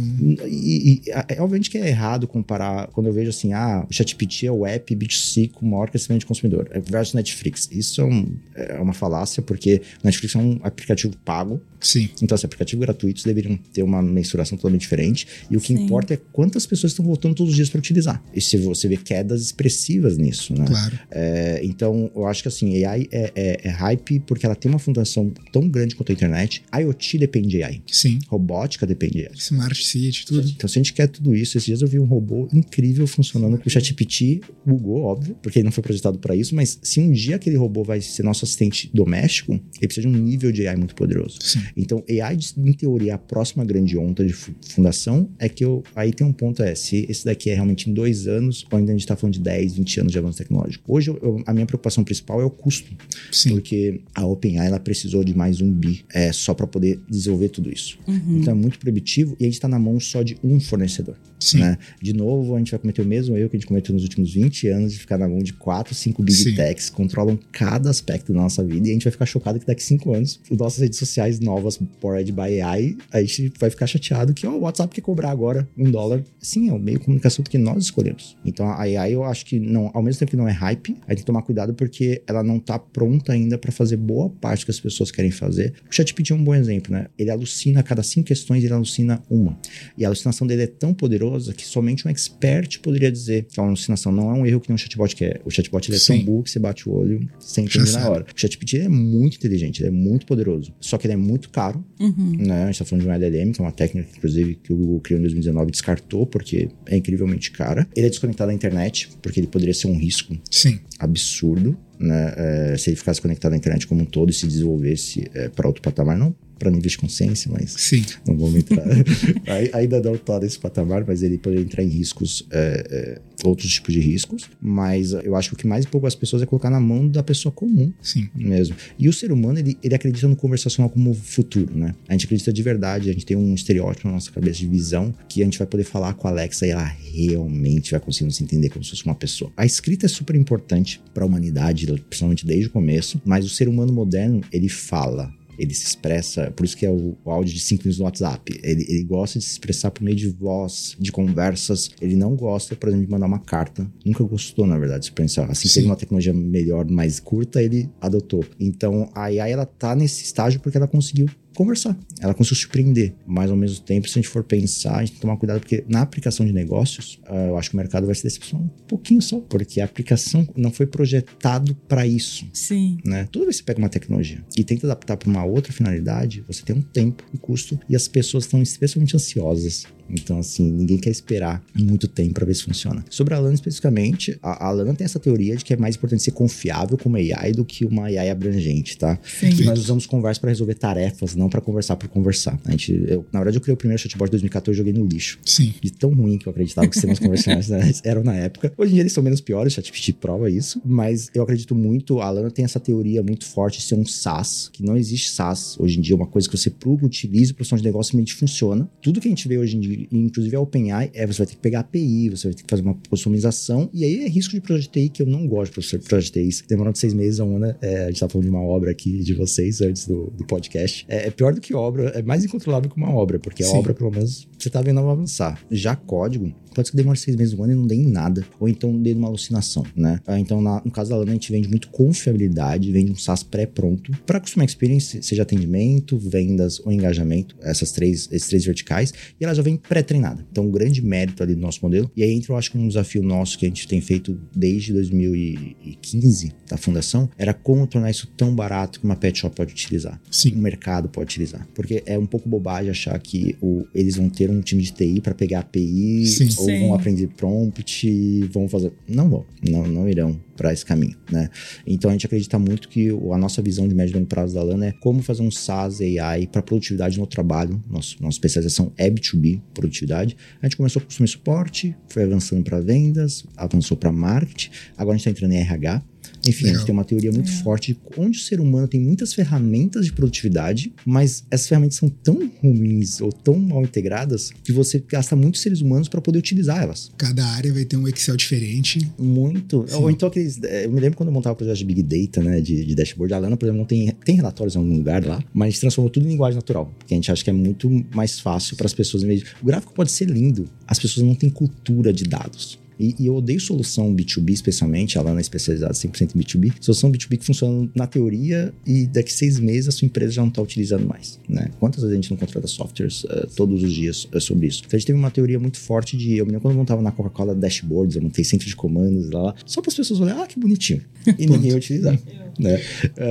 E, e, é, obviamente que é errado comparar quando eu vejo assim, ah, o ChatGPT é o app B2C com maior crescimento de consumidor é versus Netflix. Isso é, um- é uma falácia, porque o Netflix é um aplicativo pago, Sim. então, assim, aplicativos gratuitos deveriam ter uma mensuração totalmente diferente. E o que Sim. importa é quantas pessoas estão voltando todos os dias para utilizar. E se você vê quedas expressivas nisso, né? Claro. É, então, eu acho que assim, AI é, é- é hype porque ela tem uma fundação tão grande quanto a internet. IoT depende de AI. Sim. Robótica depende de AI. Smart City, tudo. Então, se a gente quer tudo isso, esses dias eu vi um robô incrível funcionando com o ChatGPT, bugou, óbvio, porque ele não foi projetado para isso, mas se um dia aquele robô vai ser nosso assistente doméstico, ele precisa de um nível de AI muito poderoso. Sim. Então, AI, em teoria, a próxima grande onda de fu- fundação é que eu. Aí tem um ponto: é se esse daqui é realmente em dois anos ou ainda a gente tá falando de 10, 20 anos de avanço tecnológico. Hoje, eu- a minha preocupação principal é o custo, Sim. porque a OpenAI ela precisou de mais um bi é, só para poder desenvolver tudo isso. Então, é muito proibitivo e a gente tá na mão só de um fornecedor. Sim. Né? De novo, a gente vai cometer o mesmo erro que a gente cometeu nos últimos 20 anos de ficar na mão de 4, 5 big Sim. techs, controlam cada aspecto da nossa vida e a gente vai ficar chocado que daqui 5 anos, as nossas redes sociais novas, powered by AI, a gente vai ficar chateado que ó, o WhatsApp quer cobrar agora um dólar. Sim, é o meio de comunicação que nós escolhemos. Então a AI eu acho que não, ao mesmo tempo que não é hype, a gente tem que tomar cuidado porque ela não tá pronta ainda para fazer boa parte que as pessoas querem fazer. O ChatGPT é um bom exemplo, né? Ele alucina a cada cinco questões, ele alucina uma. E a alucinação dele é tão poderosa que somente um expert poderia dizer que é uma alucinação. Não é um erro que nem um chatbot que é. O chatbot ele é tão Sim. burro que você bate o olho sem entender na hora. O ChatGPT ele é muito inteligente, ele é muito poderoso. Só que ele é muito caro, Uhum. né? A gente tá falando de um LLM, que é uma técnica, inclusive, que o Google criou em 2019 e descartou, porque é incrivelmente cara. Ele é desconectado da internet, porque ele poderia ser um risco Sim. absurdo, né? É, se ele ficasse conectado à internet como um todo e se desenvolvesse para outro patamar, não para nível de consciência, mas Sim. não vamos entrar. Ai- Ainda não tá nesse patamar, mas ele poderia entrar em riscos, é, é, outros tipos de riscos. Mas eu acho que o que mais empolga as pessoas é colocar na mão da pessoa comum Sim. mesmo. E o ser humano, ele, ele acredita no conversacional como futuro, né? A gente acredita de verdade, a gente tem um estereótipo na nossa cabeça de visão que a gente vai poder falar com a Alexa e ela realmente vai conseguir nos entender como se fosse uma pessoa. A escrita é super importante para a humanidade, principalmente desde o começo, mas o ser humano moderno, ele fala. Ele se expressa, por isso que é o, o áudio de 5 minutos no WhatsApp. Ele, ele gosta de se expressar por meio de voz, de conversas. Ele não gosta, por exemplo, de mandar uma carta. Nunca gostou, na verdade, se pensar. Assim Sim. teve uma tecnologia melhor, mais curta, ele adotou. Então, a AI, ela tá nesse estágio porque ela conseguiu conversar. Ela conseguiu surpreender. Mas ao mesmo tempo, se a gente for pensar, a gente tem que tomar cuidado, porque na aplicação de negócios, uh, eu acho que o mercado vai se decepcionar um pouquinho só, porque a aplicação não foi projetado para isso. Sim. Né? Toda vez que você pega uma tecnologia e tenta adaptar para uma outra finalidade, você tem um tempo e custo, e as pessoas estão especialmente ansiosas então, assim, ninguém quer esperar muito tempo para ver se funciona. Sobre a Lana especificamente, a, a Lana tem essa teoria de que é mais importante ser confiável com uma AI do que uma AI abrangente, tá? Sim. Nós usamos conversa para resolver tarefas, não para conversar por conversar. A gente, eu, na verdade, eu criei o primeiro chatbot em 2014 e joguei no lixo. Sim. De tão ruim que eu acreditava que sistemas conversacionais eram na época. Hoje em dia eles são menos piores, o ChatGPT prova isso. Mas eu acredito muito, a Lana tem essa teoria muito forte de ser um SaaS, que não existe SaaS hoje em dia, uma coisa que você pluga, utiliza, produção de negócio realmente funciona. Tudo que a gente vê hoje em dia, inclusive a OpenAI, é você vai ter que pegar API, você vai ter que fazer uma customização, e aí é risco de projeto TI que eu não gosto de projeto TI. Demorando seis meses a ano, né? é, a gente tá falando de uma obra aqui de vocês antes do, do podcast. É, é, pior do que obra, é mais incontrolável que uma obra, porque Sim. a obra, pelo menos, você tá vendo ela avançar. Já código, pode ser que demore seis meses, um ano e não dê em nada. Ou então dê uma alucinação, né? Ah, então, na, no caso da Lana, a gente vende muito confiabilidade, vende um SaaS pré-pronto. Para Customer Experience, seja atendimento, vendas ou engajamento, essas três, esses três verticais, e ela já vem pré-treinada. Então, um grande mérito ali do nosso modelo. E aí entra, eu acho um desafio nosso que a gente tem feito desde 2015 da fundação, era como tornar isso tão barato que uma pet shop pode utilizar. Sim. O mercado pode utilizar. Porque é um pouco bobagem achar que o, eles vão ter um time de TI para pegar API, Sim. Ou vão aprender prompt, e vão fazer. Não vão, não, não irão para esse caminho, né? Então a gente acredita muito que a nossa visão de médio e longo prazo da Lana é como fazer um SaaS AI para produtividade no trabalho. Nosso, nossa especialização é B2B, produtividade. A gente começou com customer suporte, foi avançando para vendas, avançou para marketing, agora a gente está entrando em RH. Enfim, Legal. a gente tem uma teoria muito Legal. forte de onde o ser humano tem muitas ferramentas de produtividade, mas essas ferramentas são tão ruins ou tão mal integradas que você gasta muitos seres humanos para poder utilizar elas. Cada área vai ter um Excel diferente. Muito. Sim. Ou então aqueles. eh, Eu me lembro quando eu montava o projeto de Big Data, né? De, de dashboard. A Lana, por exemplo, não tem, tem relatórios em algum lugar lá, mas a gente transformou tudo em linguagem natural. Porque a gente acha que é muito mais fácil para as pessoas. em vez de- O gráfico pode ser lindo, as pessoas não têm cultura de dados. E, e eu odeio solução B2B, especialmente, a Lana é especializada 100% em B2B. Solução B2B que funciona na teoria e daqui seis meses a sua empresa já não está utilizando mais, né? Quantas vezes a gente não contrata softwares eh, todos os dias eh, sobre isso? Então a gente teve uma teoria muito forte de... Eu me lembro quando eu montava na Coca-Cola dashboards, eu montei centro de comandos lá, só para as pessoas olharem, ah, que bonitinho. E ninguém ia utilizar, né?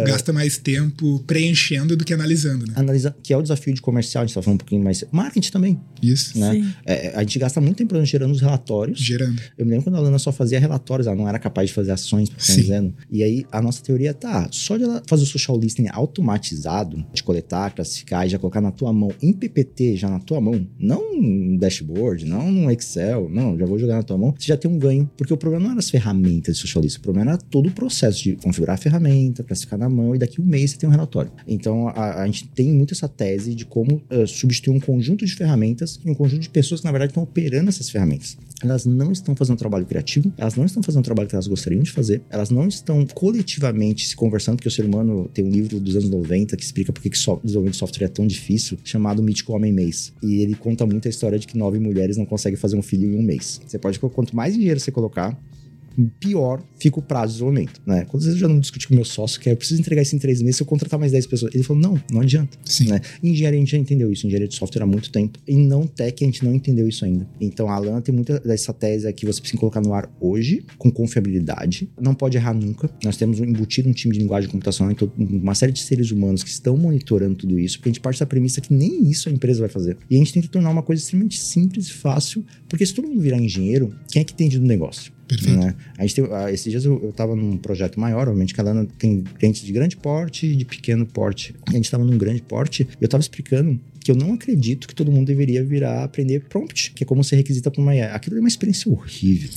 Gasta mais tempo preenchendo do que analisando, né? Analisar, que é o desafio de comercial, a gente tá falando um pouquinho mais... Marketing também, Isso. né? É, a gente gasta muito tempo gerando os relatórios, Gerando. Eu me lembro quando a Lana só fazia relatórios, ela não era capaz de fazer ações, por Sim. dizendo. E aí a nossa teoria tá, só de ela fazer o social listening automatizado, de coletar, classificar e já colocar na tua mão, em PPT, já na tua mão, não num dashboard, não num Excel, não, já vou jogar na tua mão, você já tem um ganho. Porque o problema não era as ferramentas de social listening, o problema era todo o processo de configurar a ferramenta, classificar na mão e daqui um mês você tem um relatório. Então a, a gente tem muito essa tese de como eh, substituir um conjunto de ferramentas e um conjunto de pessoas que na verdade estão operando essas ferramentas. Elas não estão fazendo um trabalho criativo, elas não estão fazendo o trabalho que elas gostariam de fazer, elas não estão coletivamente se conversando, porque o ser humano tem um livro dos anos 90 que explica por que so- desenvolvimento de software é tão difícil, chamado Mítico Homem Mês. E ele conta muito a história de que nove mulheres não conseguem fazer um filho em um mês. Você pode, quanto mais dinheiro você colocar, pior fica o prazo de desenvolvimento, né? Quantas vezes eu já não discuti com meu sócio que é, eu preciso entregar isso em três meses se eu contratar mais 10 pessoas? Ele falou, não, não adianta. Sim. Né? Engenharia a gente já entendeu isso, engenharia de software há muito tempo. E não tech a gente não entendeu isso ainda. Então a Lana tem muita dessa tese que você precisa colocar no ar hoje, com confiabilidade. Não pode errar nunca. Nós temos embutido um time de linguagem computacional, então uma série de seres humanos que estão monitorando tudo isso, porque a gente parte da premissa que nem isso a empresa vai fazer. E a gente tenta tornar uma coisa extremamente simples e fácil, porque se todo mundo virar engenheiro, quem é que entende do negócio? Perfeito. né? A gente ah, esses dias eu, eu tava num projeto maior, obviamente que a Lana tem clientes de grande porte e de pequeno porte. A gente tava num grande porte e eu tava explicando que eu não acredito que todo mundo deveria virar aprender prompt, que é como você requisita para uma. Aquilo é uma experiência horrível.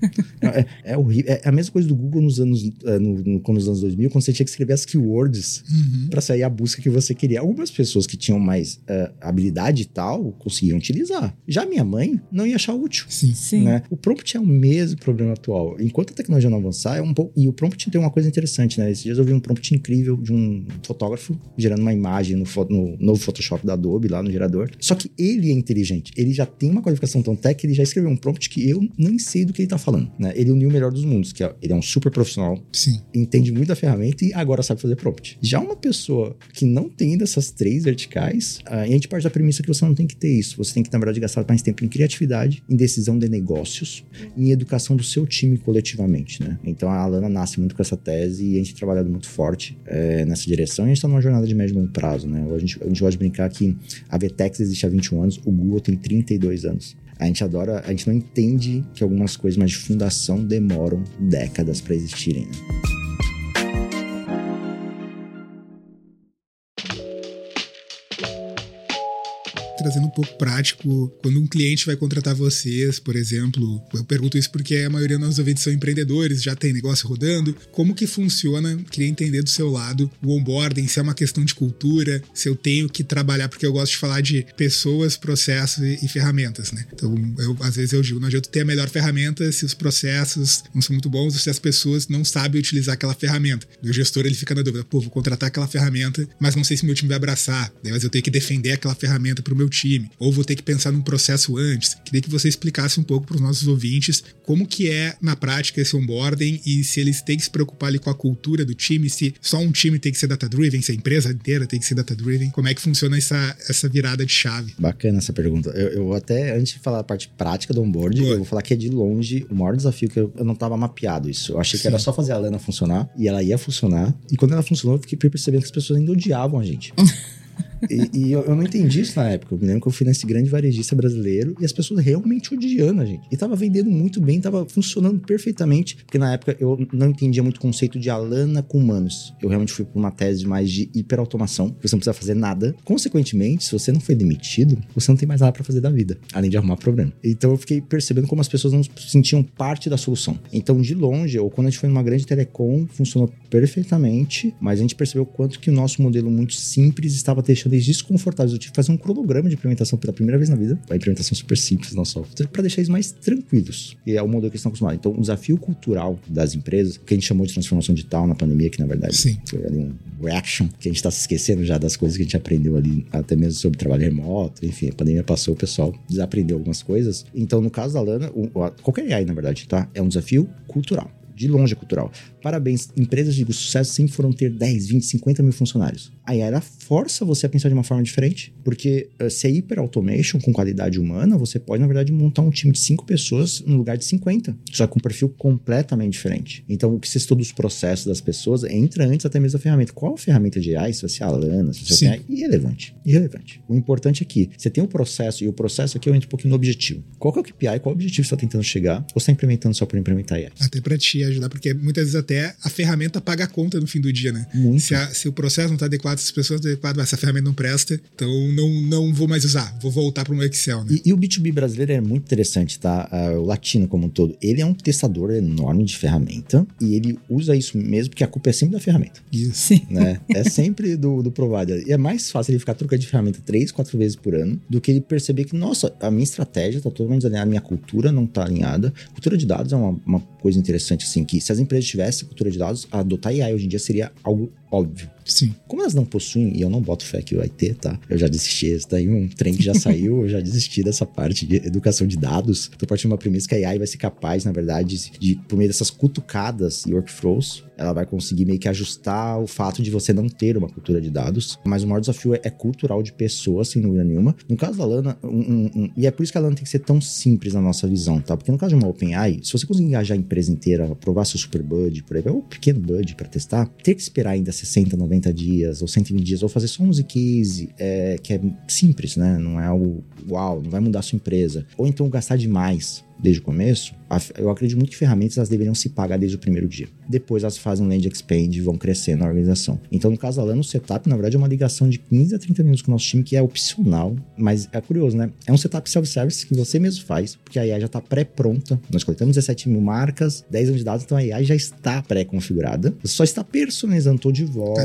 É, é horrível. É a mesma coisa do Google nos anos, eh, no, no, nos anos 2000, quando você tinha que escrever as keywords Uhum. para sair a busca que você queria. Algumas pessoas que tinham mais eh, habilidade e tal conseguiam utilizar. Já minha mãe não ia achar útil. Sim. Sim. Né? O prompt é o mesmo problema atual. Enquanto a tecnologia não avançar, é um pouco. E o prompt tem uma coisa interessante, né? Esses dias eu vi um prompt incrível de um fotógrafo gerando uma imagem no, fo- no novo Photoshop da Adobe, lá no gerador. Só que ele é inteligente. Ele já tem uma qualificação tão tech que ele já escreveu um prompt que eu nem sei do que ele tá falando. Falando, né? Ele uniu o melhor dos mundos, que é, ele é um super profissional, Sim. entende muito da ferramenta e agora sabe fazer prompt. Já uma pessoa que não tem dessas três verticais, a gente parte da premissa que você não tem que ter isso. Você tem que, na verdade, gastar mais tempo em criatividade, em decisão de negócios, em educação do seu time coletivamente, né? Então a Alana nasce muito com essa tese e a gente tem trabalhado muito forte é, nessa direção. E a gente está numa jornada de médio e longo prazo, né? A gente, a gente gosta de brincar que a Vtex existe há 21 anos, o Google tem 32 anos. A gente adora, a gente não entende que algumas coisas mais de fundação demoram décadas para existirem. Né? Trazendo um pouco prático, quando um cliente vai contratar vocês, por exemplo, eu pergunto isso porque a maioria dos nossos ouvintes são empreendedores, já tem negócio rodando, como que funciona? Queria entender do seu lado o onboarding, se é uma questão de cultura, se eu tenho que trabalhar, porque eu gosto de falar de pessoas, processos e, e ferramentas, né? Então, eu, às vezes eu digo, não adianta ter a melhor ferramenta se os processos não são muito bons se as pessoas não sabem utilizar aquela ferramenta. O gestor, ele fica na dúvida, pô, vou contratar aquela ferramenta, mas não sei se meu time vai abraçar, mas eu tenho que defender aquela ferramenta para o meu time, ou vou ter que pensar num processo antes. Queria que você explicasse um pouco para os nossos ouvintes como que é na prática esse onboarding e se eles têm que se preocupar ali com a cultura do time, se só um time tem que ser data-driven, se a empresa inteira tem que ser data-driven, como é que funciona essa, essa virada de chave? Bacana essa pergunta. Eu, eu até, antes de falar a parte prática do onboarding, eu vou falar que é de longe o maior desafio que eu, eu não estava mapeado isso. Eu achei Sim. que era só fazer a Lana funcionar e ela ia funcionar. E quando ela funcionou, eu fiquei percebendo que as pessoas ainda odiavam a gente. E, e eu, eu, não entendi isso na época. Eu me lembro que eu fui nesse grande varejista brasileiro e as pessoas realmente odiando a gente. E tava vendendo muito bem, tava funcionando perfeitamente. Porque na época eu não entendia muito o conceito de Alana com humanos. Eu realmente fui por uma tese mais de hiperautomação. Você não precisa fazer nada. Consequentemente, se você não foi demitido, você não tem mais nada para fazer da vida, além de arrumar problema. Então eu fiquei percebendo como as pessoas não se sentiam parte da solução. Então, de longe, ou quando a gente foi numa grande telecom, funcionou perfeitamente, mas a gente percebeu quanto que o nosso modelo muito simples estava deixando eles desconfortáveis. Eu tive que fazer um cronograma de implementação pela primeira vez na vida, a implementação super simples no software, para deixar eles mais tranquilos. E é o modelo que eles estão acostumados. Então, o desafio cultural das empresas, que a gente chamou de transformação digital na pandemia, que na verdade Sim. foi ali um reaction, que a gente está se esquecendo já das coisas que a gente aprendeu ali, até mesmo sobre trabalho remoto, enfim, a pandemia passou, o pessoal desaprendeu algumas coisas. Então, no caso da Lana, o, qualquer AI, na verdade, tá? É um desafio cultural de longe é cultural. Parabéns, empresas de sucesso sempre foram ter 10, 20, 50 mil funcionários. Aí ela força você a pensar de uma forma diferente, porque uh, se é hiper automation com qualidade humana, você pode, na verdade, montar um time de 5 pessoas no lugar de 50, só com um perfil completamente diferente. Então, o que você estuda os processos das pessoas entra antes até mesmo da ferramenta. Qual a ferramenta de AI? Se você é a Lana, se você é irrelevante. Irrelevante. O importante é que você tem o um processo, e o processo aqui eu entro um pouquinho no objetivo. Qual é o KPI? Qual o objetivo que você está tentando chegar? Ou você está implementando só por implementar AI? Até para te ajudar, porque muitas vezes até a ferramenta paga a conta no fim do dia, né? Muito. Se, a, se o processo não está adequado, se as pessoas estão adequadas, essa ferramenta não presta, então não, não vou mais usar, vou voltar para o meu Excel, né? E, e, o B2B brasileiro é muito interessante, tá? Uh, o latino como um todo, ele é um testador enorme de ferramenta e ele usa isso mesmo porque a culpa é sempre da ferramenta. Isso. Sim. Né? É sempre do, do provider. E é mais fácil ele ficar trocando de ferramenta três, quatro vezes por ano do que ele perceber que, nossa, a minha estratégia está totalmente alinhada, a minha cultura não está alinhada. Cultura de dados é uma, uma coisa interessante, assim, que se as empresas tivessem cultura de dados, adotar AI hoje em dia seria algo óbvio. Sim. Como elas não possuem, e eu não boto fé que vai ter, tá? Eu já desisti, esse daí um trem que já saiu, eu já desisti dessa parte de educação de dados. Tô partindo de uma premissa que a AI vai ser capaz, na verdade, de, por meio dessas cutucadas e workflows, ela vai conseguir meio que ajustar o fato de você não ter uma cultura de dados. Mas o maior desafio é, é cultural de pessoas, sem dúvida nenhuma. No caso da Lana, um, um, um, e é por isso que a Lana tem que ser tão simples na nossa visão, tá? Porque no caso de uma OpenAI, se você conseguir engajar a empresa inteira, aprovar seu super bud, por aí, ou pequeno bud para testar, ter que esperar ainda 60, 90 dias ou 120 dias, ou fazer só um use case, é, que é simples, né? Não é algo uau, não vai mudar a sua empresa. Ou então gastar demais desde o começo, eu acredito muito que ferramentas elas deveriam se pagar desde o primeiro dia. Depois elas fazem um land expand e vão crescendo na organização. Então, no caso da Lana, o setup, na verdade, é uma ligação de 15 a 30 minutos com o nosso time, que é opcional, mas é curioso, né? É um setup self-service que você mesmo faz, porque a AI já está pré-pronta. Nós coletamos 17 mil marcas, 10 anos de dados, então a AI já está pré-configurada. Você só está personalizando todo de voz, tá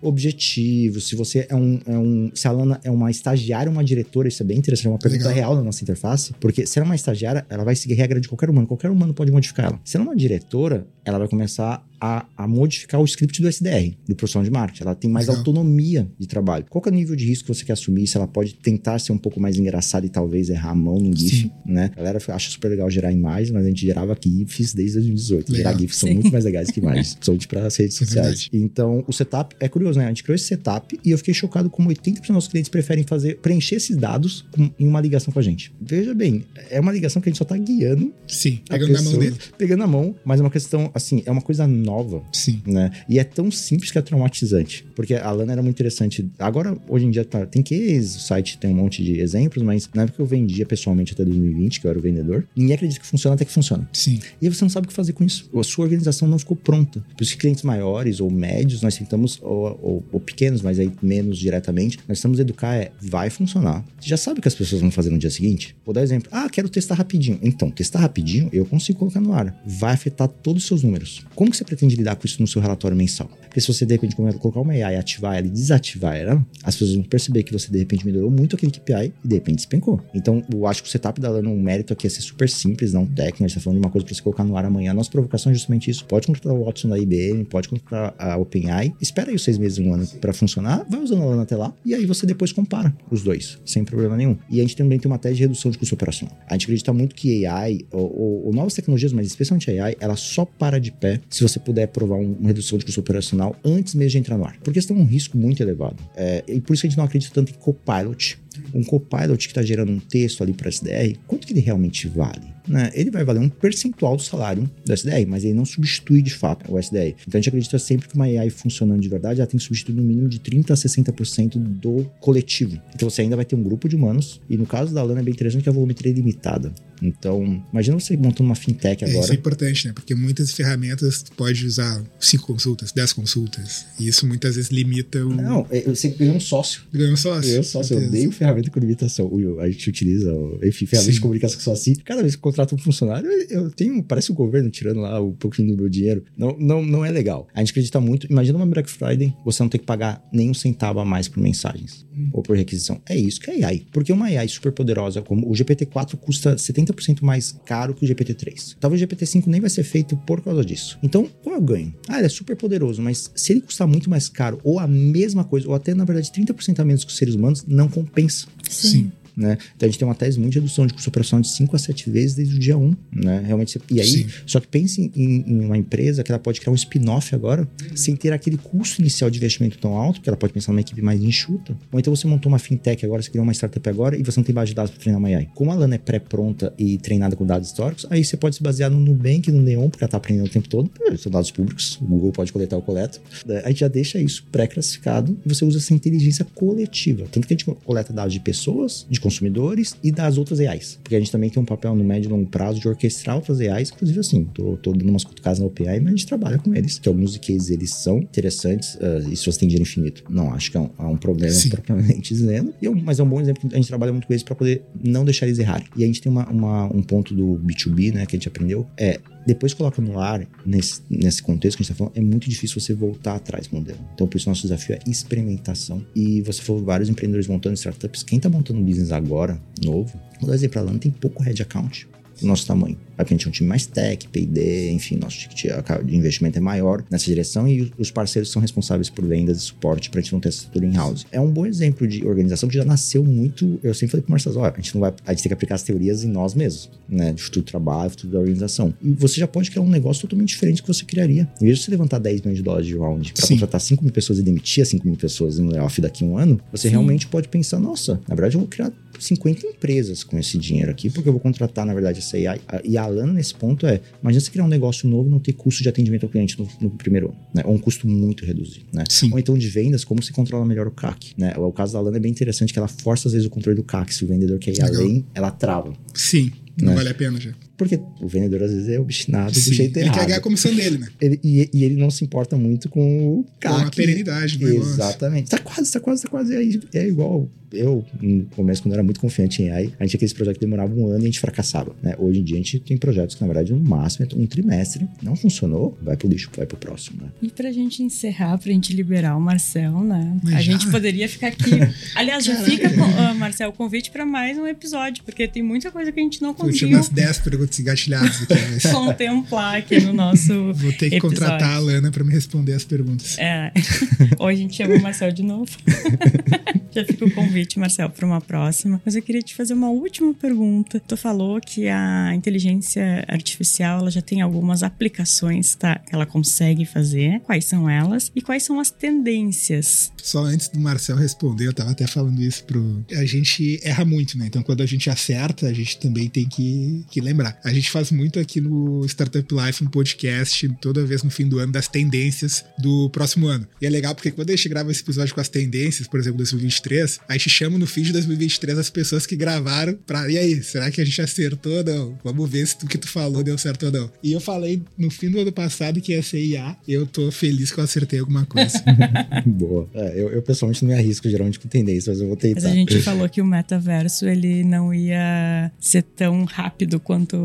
objetivo, se você é um, é um. Se a Lana é uma estagiária ou uma diretora, isso é bem interessante, é uma pergunta Legal. real na nossa interface, porque se ela é uma estagiária, ela vai seguir regra de qualquer humano. Qualquer humano pode modificar ela. Se ela é uma diretora, ela vai começar a, a modificar o script do SDR, do profissional de marketing. Ela tem mais Legal. autonomia de trabalho. Qual que é o nível de risco que você quer assumir? Se ela pode tentar ser um pouco mais engraçada e talvez errar a mão no GIF, Sim. né? A galera acha super legal gerar imagens, mas a gente gerava GIFs desde 2018. Legal. Gerar GIFs são muito mais legais que imagens, principalmente para as redes É sociais. verdade. então, o setup é curioso, né? A gente criou esse setup e eu fiquei chocado como 80% dos nossos clientes preferem fazer preencher esses dados com- em uma ligação com a gente. Veja bem, é uma ligação que a gente só tá guiando Sim, a pegando na mão pessoa, dele. Pegando na mão, mas é uma questão, assim, é uma coisa nova, Sim. né? E é tão simples que é traumatizante. Porque a Lana era muito interessante. Agora, hoje em dia, tá, tem case, o site tem um monte de exemplos, mas na época que eu vendia pessoalmente até 2020, que eu era o vendedor, ninguém acredita que funciona até que funciona. Sim. E você não sabe o que fazer com isso. A sua organização não ficou pronta. Isso que clientes maiores ou médios, nós tentamos, ou, ou- ou pequenos, mas aí menos diretamente, nós tentamos educar é, vai funcionar. Você já sabe o que as pessoas vão fazer no dia seguinte? Vou dar exemplo. Ah, quero testar rapidinho. Então, testar rapidinho, eu consigo colocar no ar. Vai afetar todos os seus números. Como que você pretende lidar com isso no seu relatório mensal? Porque se você, de repente, começar a colocar uma AI, ativar ela e desativar ela, as pessoas vão perceber que você, de repente, melhorou muito aquele KPI e, de repente, despencou. Então, eu acho que o setup da Lana, um mérito aqui é ser super simples, não técnico. A gente tá falando de uma coisa pra você colocar no ar amanhã. A nossa provocação é justamente isso. Pode contratar o Watson da IBM, pode contratar a OpenAI. Espera aí os seis meses, um ano pra funcionar, vai usando a Lana até lá e aí você depois compara os dois, sem problema nenhum. E a gente também tem uma tese de redução de custo operacional. A gente acredita muito que AI, ou, ou- ou novas tecnologias, mas especialmente AI, ela só para de pé se você puder provar um- uma redução de custo operacional antes mesmo de entrar no ar. Porque isso tem um risco muito elevado. É, e por isso a gente não acredita tanto em Copilot. Um Copilot que está gerando um texto ali para SDR, quanto que ele realmente vale? Né? Ele vai valer um percentual do salário do SDR, mas ele não substitui de fato o SDR. Então a gente acredita sempre que uma AI funcionando de verdade, ela tem que substituir no mínimo de 30% a 60% do coletivo. Então você ainda vai ter um grupo de humanos, e no caso da Lana é bem interessante que a volumetria é limitada. Então, imagina você montando uma fintech É, isso é agora. importante, né? Porque muitas ferramentas tu pode usar cinco consultas, 10 consultas. E isso muitas vezes limita o Não, é, você ganha um sócio. ganho sócio. Eu sócio, eu odeio ferramenta com limitação. A gente utiliza, o- enfim, ferramenta Sim. de comunicação só assim. Cada vez que eu contrato um funcionário, eu- tenho, parece o governo tirando lá um pouquinho do meu dinheiro. Não, não, não é legal. A gente acredita muito. Imagina uma Black Friday, você não ter que pagar nem um centavo a mais por mensagens ou por requisição. É isso que é AI. Porque uma AI super poderosa, como o GPT-4 custa 70% mais caro que o GPT-3. Talvez o GPT-5 nem vai ser feito por causa disso. Então, qual é o ganho? Ah, ele é super poderoso, mas se ele custar muito mais caro, ou a mesma coisa, ou até na verdade 30% a menos que os seres humanos, não compensa Sim. Né? Então a gente tem uma tese muito de redução de custo operacional de 5 a 7 vezes desde o dia 1, né? Realmente, você- e aí, Sim. só que pense em, em uma empresa que ela pode criar um spin-off agora, sem ter aquele custo inicial de investimento tão alto, porque ela pode pensar numa equipe mais enxuta. Ou então você montou uma fintech agora, você criou uma startup agora e você não tem base de dados para treinar uma AI. Como a Lana é pré-pronta e treinada com dados históricos, aí você pode se basear no Nubank, no Neon, porque ela tá aprendendo o tempo todo. São dados públicos, o Google pode coletar o coleta. Né? A gente já deixa isso pré-classificado e você usa essa inteligência coletiva. Tanto que a gente coleta dados de pessoas, de consumidores e das outras AIs. Porque a gente também tem um papel no médio e longo prazo de orquestrar outras AIs, inclusive assim, tô, tô dando umas cutucadas na OpenAI, mas a gente trabalha com eles. Que alguns cases eles são interessantes ah, e se você tem dinheiro infinito. Não, acho que é um, é um problema Sim. propriamente dizendo. E é um- mas é um bom exemplo que a gente trabalha muito com eles para poder não deixar eles errarem. E a gente tem uma, uma- um ponto do B2B, né, que a gente aprendeu, é depois coloca no ar, nesse, nesse contexto que a gente tá falando, é muito difícil você voltar atrás no modelo. Então, por isso, nosso desafio é experimentação. E você falou vários empreendedores montando startups. Quem tá montando um business agora, novo, vou dar exemplo, a Lana tem pouco head account do nosso tamanho. A gente é um time mais tech, P&D, enfim, nosso ticket de investimento é maior nessa direção e os parceiros são responsáveis por vendas e suporte para a gente não ter essa estrutura in-house. É um bom exemplo de organização que já nasceu muito. Eu sempre falei pro Marcelo, olha, a gente não vai, a gente tem que aplicar as teorias em nós mesmos, né, de futuro do trabalho, futuro da organização. E você já pode criar um negócio totalmente diferente que você criaria. Em vez de você levantar 10 milhões de dólares de round para contratar 5 mil pessoas e demitir as 5 mil pessoas em layoff daqui a um ano, você Sim. realmente pode pensar, nossa, na verdade eu vou criar 50 empresas com esse dinheiro aqui, porque eu vou contratar, na verdade, essa AI. E a Alana, nesse ponto, é: imagina você criar um negócio novo e não ter custo de atendimento ao cliente no, no primeiro ano, né? Ou um custo muito reduzido, né? Sim. Ou então de vendas, como se controla melhor o CAC, né? O caso da Alana é bem interessante que ela força, às vezes, o controle do CAC. Se o vendedor quer ir Legal. além, ela trava. Sim, não Né? vale a pena já. Porque o vendedor, às vezes, é obstinado do Sim. jeito Ele errado. quer ganhar a comissão dele, né? Ele- e, e ele não se importa muito com o Com CAC. a perenidade do negócio. Exatamente. Tá quase, tá quase, tá quase. aí. É igual. Eu, no começo, quando eu era muito confiante em AI, a gente tinha aqueles projetos que demoravam um ano e a gente fracassava. Né? Hoje em dia, a gente tem projetos que, na verdade, no máximo, é um trimestre. Não funcionou, vai pro lixo, vai pro próximo. Né? E pra gente encerrar, pra gente liberar o Marcel, né? Mas a já? gente poderia ficar aqui. Aliás, já Caraca. fica, com, ah, Marcel, o convite pra mais um episódio, porque tem muita coisa que a gente não conseguiu. umas 10 perguntas perguntas engatilhadas aqui. Mas... Contemplar aqui no nosso. Vou ter que episódio. contratar a Alana para me responder as perguntas. É. Ou a gente chama o Marcel de novo. Já fica o convite, Marcel, para uma próxima. Mas eu queria te fazer uma última pergunta. Tu falou que a inteligência artificial ela já tem algumas aplicações tá, que ela consegue fazer. Quais são elas? E quais são as tendências? Só antes do Marcel responder, eu tava até falando isso pro. A gente erra muito, né? Então quando a gente acerta, a gente também tem que, que lembrar. A gente faz muito aqui no Startup Life um podcast toda vez no fim do ano das tendências do próximo ano. E é legal porque quando a gente grava esse episódio com as tendências, por exemplo, 2023, a gente chama no feed de 2023 as pessoas que gravaram pra. E aí, será que a gente acertou ou não? Vamos ver se o que tu falou deu certo ou não. E eu falei no fim do ano passado que ia ser IA. Eu tô feliz que eu acertei alguma coisa. Boa. É, eu, eu, pessoalmente não me arrisco geralmente com tendência, mas eu vou tentar. Mas a gente falou que o metaverso ele não ia ser tão rápido quanto.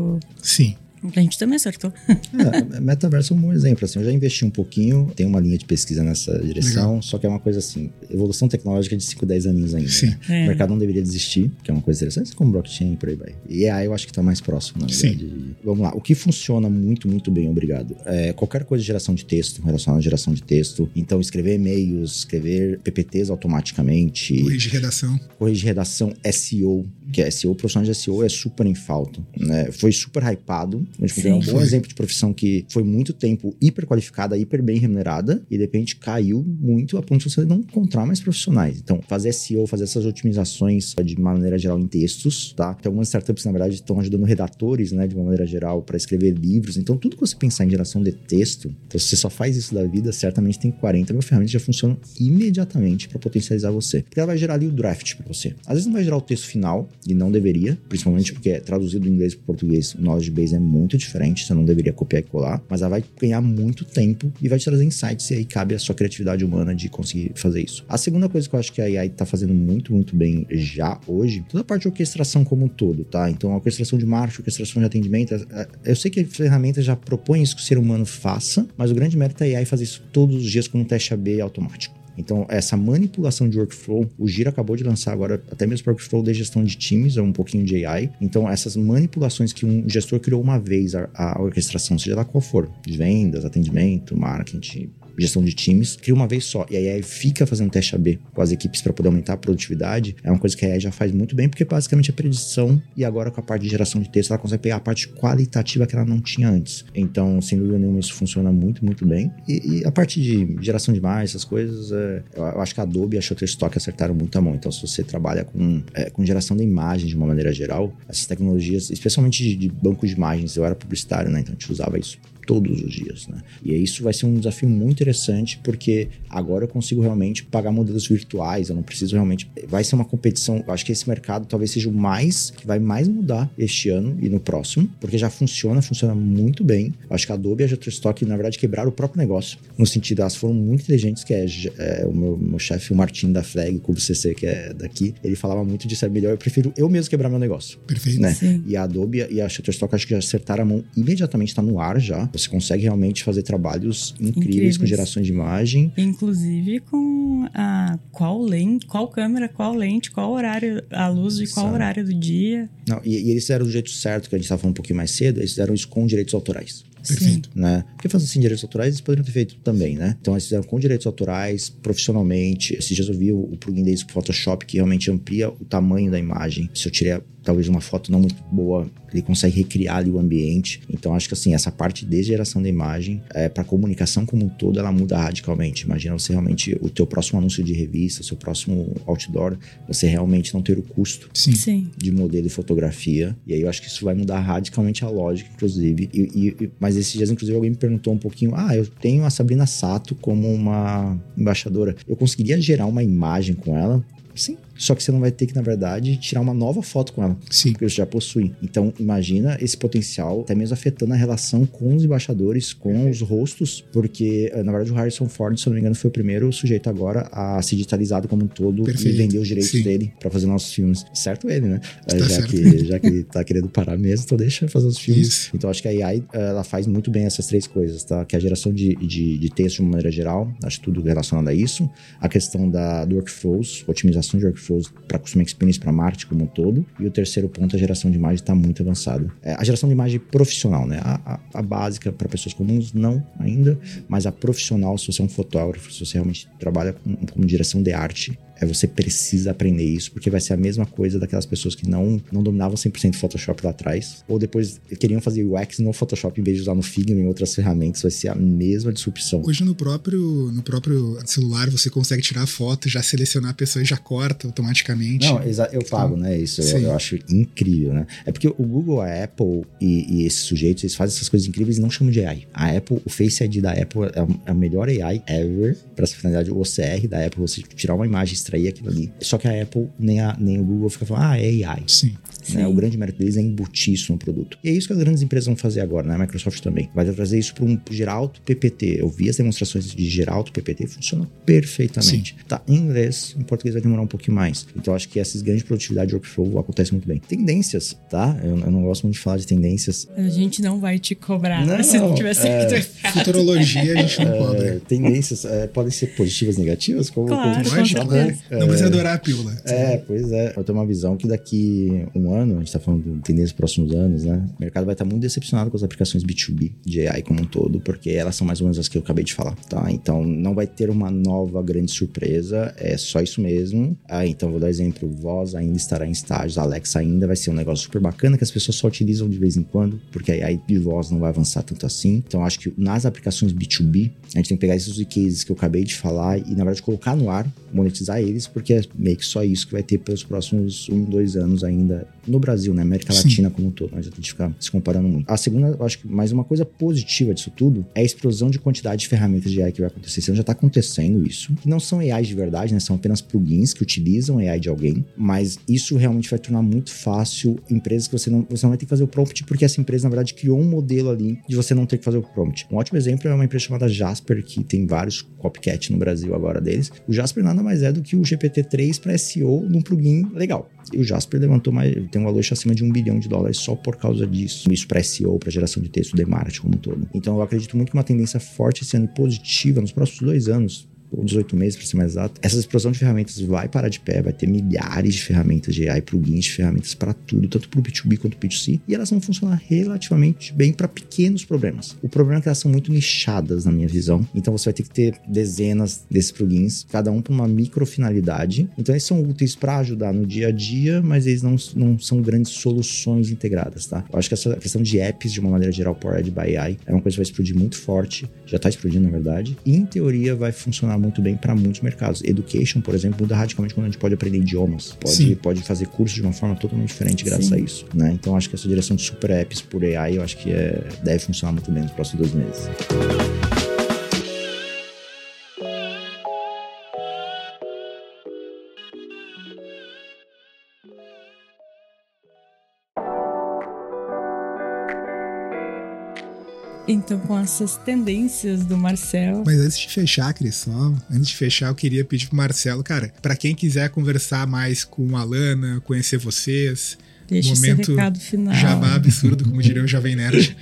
Sim. A gente também acertou. é, metaverso é um bom exemplo. Assim, eu já investi um pouquinho, tem uma linha de pesquisa nessa direção, Legal. só que é uma coisa assim, evolução tecnológica de 5, 10 aninhos ainda. Sim. Né? É. O mercado não deveria desistir, que é uma coisa interessante, como blockchain e por aí vai. E AI eu acho que tá mais próximo, na verdade. Sim. Vamos lá. O que funciona muito, muito bem, obrigado. É qualquer coisa de geração de texto, relacionada à geração de texto. Então, escrever e-mails, escrever PPTs automaticamente. Corrigir redação. Corrigir redação, SEO, que é SEO, profissional de SEO é super em falta. Né? Foi super hypado. Gente é um bom exemplo de profissão que foi muito tempo hiper qualificada, hiper bem remunerada, e de repente caiu muito a ponto de você não encontrar mais profissionais. Então, fazer SEO, fazer essas otimizações de maneira geral em textos, tá? Tem algumas startups, na verdade, estão ajudando redatores, né, de uma maneira geral, para escrever livros. Então, tudo que você pensar em geração de texto, então, se você só faz isso da vida, certamente tem 40 mil ferramentas que já funcionam imediatamente para potencializar você. Porque ela vai gerar ali o draft para você. Às vezes não vai gerar o texto final, e não deveria, principalmente porque é traduzido do inglês para português, o knowledge base é muito diferente, você não deveria copiar e colar, mas ela vai ganhar muito tempo e vai te trazer insights e aí cabe a sua criatividade humana de conseguir fazer isso. A segunda coisa que eu acho que a AI tá fazendo muito, muito bem já hoje, toda a parte de orquestração como um todo, tá? Então, a orquestração de marketing, orquestração de atendimento, é, é, eu sei que a ferramenta já propõe isso que o ser humano faça, mas o grande mérito é a AI fazer isso todos os dias com um teste AB automático. Então, essa manipulação de workflow, o Gira acabou de lançar agora até mesmo workflow de gestão de times, ou um pouquinho de AI. Então, essas manipulações que um gestor criou uma vez a, a orquestração, seja lá qual for, de vendas, atendimento, marketing, gestão de times, cria uma vez só. E aí, aí fica fazendo teste AB com as equipes para poder aumentar a produtividade. É uma coisa que a AI já faz muito bem, porque basicamente é predição e agora com a parte de geração de texto, ela consegue pegar a parte qualitativa que ela não tinha antes. Então, sem dúvida nenhuma, isso funciona muito, muito bem. E, e a parte de geração de imagens, essas coisas, é, eu, eu, acho que a Adobe e a Shutterstock acertaram muito a mão. Então, se você trabalha com, é, com geração de imagens de uma maneira geral, essas tecnologias, especialmente de, de banco de imagens, eu era publicitário, né? Então, a gente usava isso todos os dias, né? E isso vai ser um desafio muito interessante porque agora eu consigo realmente pagar modelos virtuais, eu não preciso realmente. Vai ser uma competição. Eu acho que esse mercado talvez seja o mais que vai mais mudar este ano e no próximo, porque já funciona, funciona muito bem. Eu acho que a Adobe e a Shutterstock, na verdade, quebraram o próprio negócio. No sentido, elas foram muito inteligentes, que é, é o meu, meu chefe, o Martin da Flag, Cubo CC, que é daqui, ele falava muito disso, é melhor, eu prefiro eu mesmo quebrar meu negócio. Perfeito. Né? E a Adobe e a Shutterstock acho que já acertaram a mão imediatamente, está no ar já. Você consegue realmente fazer trabalhos incríveis, incríveis, com gerações de imagem. Inclusive com a qual lente, qual câmera, qual lente, qual horário, a luz de qual Sabe. horário do dia. Não, e, e eles fizeram do jeito certo, que a gente estava falando um pouquinho mais cedo, eles fizeram isso com direitos autorais. Perfeito. Né? Porque fazer assim direitos autorais, eles poderiam ter feito também, né? Então eles fizeram com direitos autorais, profissionalmente. Esses dias eu vi o, plugin deles com Photoshop que realmente amplia o tamanho da imagem. Se eu tirei talvez uma foto não muito boa, ele consegue recriar ali o ambiente. Então acho que assim, essa parte de geração da imagem, é, para comunicação como um todo, ela muda radicalmente. Imagina você realmente, o teu próximo anúncio de revista, o seu próximo outdoor, você realmente não ter o custo Sim. Sim. de modelo e fotografia. E aí eu acho que isso vai mudar radicalmente a lógica, inclusive. E, e, mas esses dias, inclusive, alguém me perguntou um pouquinho: ah, eu tenho a Sabrina Sato como uma embaixadora. Eu conseguiria gerar uma imagem com ela? Sim, só que você não vai ter que, na verdade, tirar uma nova foto com ela. Sim. Porque você já possui. Então, imagina esse potencial, até mesmo afetando a relação com os embaixadores, com os rostos, porque, eh, na verdade, o Harrison Ford, se eu não me engano, foi o primeiro sujeito agora a se digitalizado como um todo Perfeito. e vender os direitos Sim. dele para fazer nossos filmes. Certo ele, né? Tá já, certo. que, já que ele tá querendo parar mesmo, então deixa fazer os filmes. Isso. Então, acho que a AI, ela faz muito bem essas três coisas, tá? Que é a geração de, de, de texto de uma maneira geral, acho tudo relacionado a isso. A questão da, do workflows, otimização de workflows workflows para Customer Experience, para marketing como um todo. E o terceiro ponto, a geração de imagem está muito avançada. É, a geração de imagem profissional, né? A, a, a básica para pessoas comuns, não ainda, mas a profissional, se você é um fotógrafo, se você realmente trabalha com, com direção de arte, é você precisa aprender isso, porque vai ser a mesma coisa daquelas pessoas que não, não dominavam 100% Photoshop lá atrás, ou depois queriam fazer UX no Photoshop em vez de usar no Figma em outras ferramentas, vai ser a mesma disrupção. Hoje no próprio, no próprio celular você consegue tirar foto, já selecionar a pessoa e já corta automaticamente. Não, eu pago, né? Isso eu, eu, acho incrível, né? É porque o Google, a Apple e, e, esses sujeitos, eles fazem essas coisas incríveis e não chamam de AI. A Apple, o Face ID da Apple é a melhor AI ever para essa finalidade. O OCR da Apple, você tirar uma imagem extrair aquilo ali. Só que a Apple nem, a, nem o Google fica falando, ah, é AI. Sim. Né? O grande mérito deles é embutir isso no produto. E é isso que as grandes empresas vão fazer agora, né? A Microsoft também. Vai trazer isso para um Geralto PPT. Eu vi as demonstrações de Geralto PPT, funciona perfeitamente. Sim. Tá em inglês, em português vai demorar um pouquinho mais. Então acho que essas ganhos de produtividade de workflow acontecem muito bem. Tendências, tá? Eu, eu, não gosto muito de falar de tendências. A gente não vai te cobrar não, se não tivesse é, Futurologia a gente não é, cobra. Tendências é, podem ser positivas, negativas, como, claro, como pode, né? Não precisa adorar a pílula. É, pois é. Eu tenho uma visão que daqui um ano, a gente tá falando de tendências próximos anos, né? O mercado vai estar muito decepcionado com as aplicações B2B de AI como um todo, porque elas são mais ou menos as que eu acabei de falar, tá? Então não vai ter uma nova grande surpresa, é só isso mesmo. Ah, então vou dar exemplo: Voz ainda estará em estágios, Alexa ainda vai ser um negócio super bacana que as pessoas só utilizam de vez em quando, porque a AI de voz não vai avançar tanto assim. Então acho que nas aplicações B2B, a gente tem que pegar esses cases que eu acabei de falar e, na verdade, colocar no ar, monetizar eles, porque é meio que só isso que vai ter pelos próximos um, dois anos ainda no Brasil, né? América Sim. Latina como um todo. Mas a gente ficar se comparando muito. A segunda, eu acho que mais uma coisa positiva disso tudo é a explosão de quantidade de ferramentas de AI que vai acontecer. Você já está acontecendo isso. Que não são AI de verdade, né? São apenas plugins que utilizam AI de alguém. Mas isso realmente vai tornar muito fácil empresas que você não, você não vai ter que fazer o prompt, porque essa empresa, na verdade, criou um modelo ali de você não ter que fazer o prompt. Um ótimo exemplo é uma empresa chamada Jasper, que tem vários copycat no Brasil agora deles. O Jasper nada mais é do que o GPT-3 para SEO num plugin legal. E o Jasper levantou mais, tem um valor acima de um bilhão de dólares só por causa disso. Isso para SEO, para geração de texto, de marketing como um todo. Então eu acredito muito que uma tendência forte esse ano e positiva nos próximos dois anos ou 18 meses para ser mais exato, essa explosão de ferramentas vai parar de pé, vai ter milhares de ferramentas de AI, plugins de ferramentas para tudo, tanto para o B2B quanto para o B2C, e elas vão funcionar relativamente bem para pequenos problemas. O problema é que elas são muito nichadas na minha visão, então você vai ter que ter dezenas desses plugins, cada um para uma micro finalidade. Então eles são úteis para ajudar no dia a dia, mas eles não, não são grandes soluções integradas, tá? Eu acho que essa questão de apps, de uma maneira geral, Powered by AI, é uma coisa que vai explodir muito forte, já está explodindo na verdade, e em teoria vai funcionar muito bem para muitos mercados. Education, por exemplo, muda radicalmente quando a gente pode aprender idiomas, pode, pode fazer cursos de uma forma totalmente diferente graças Sim. a isso, né? Então acho que essa direção de super apps por AI, eu acho que é, deve funcionar muito bem nos próximos dois meses. Então, com essas tendências do Marcel. Mas antes de fechar, Cris, só antes de fechar, eu queria pedir pro Marcelo, cara, para quem quiser conversar mais com a Lana, conhecer vocês, Deixa momento esse recado final. Jabá absurdo, como diria o Jovem Nerd.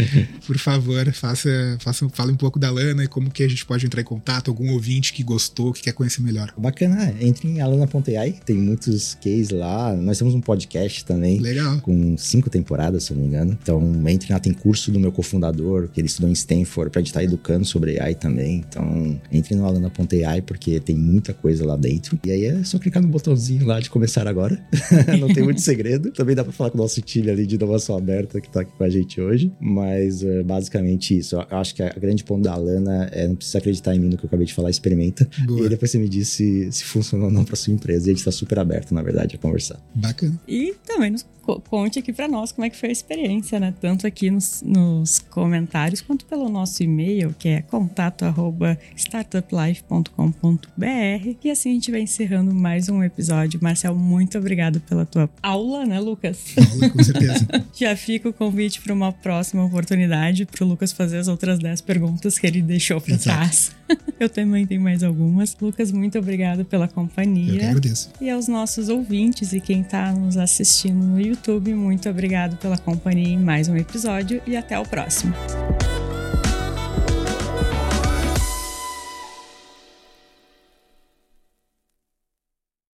Por favor, faça, faça, fale um pouco da Lana e como que a gente pode entrar em contato, algum ouvinte que gostou, que quer conhecer melhor. Bacana, entre em alana.ai, tem muitos cases lá. Nós temos um podcast também. Legal. Com cinco temporadas, se eu não me engano. Então, entre lá, tem curso do meu cofundador, que ele estudou em Stanford, pra gente estar tá educando sobre AI também. Então, entre no alana.ai, porque tem muita coisa lá dentro. E aí é só clicar no botãozinho lá de começar agora. não tem muito segredo. Também dá pra falar com o nosso time ali de inovação aberta que tá aqui com a gente hoje. Mas é basicamente isso. Eu acho que a grande ponto da Lana é não precisa acreditar em mim no que eu acabei de falar, experimenta. Boa. E depois você me diz se, se funciona ou não pra sua empresa. E a gente tá super aberto, na verdade, a conversar. Bacana. E também nos conte aqui para nós como é que foi a experiência, né? Tanto aqui nos, nos comentários quanto pelo nosso e-mail, que é contato@startuplife.com.br. E assim a gente vai encerrando mais um episódio. Marcel, muito obrigado pela tua aula, né, Lucas? Aula, com certeza. Já fica o convite para uma próxima oportunidade para o Lucas fazer as outras 10 perguntas que ele deixou para trás. Eu também tenho mais algumas. Lucas, muito obrigado pela companhia. Eu que agradeço. E aos nossos ouvintes e quem está nos assistindo no YouTube, muito obrigado pela companhia em mais um episódio e até o próximo.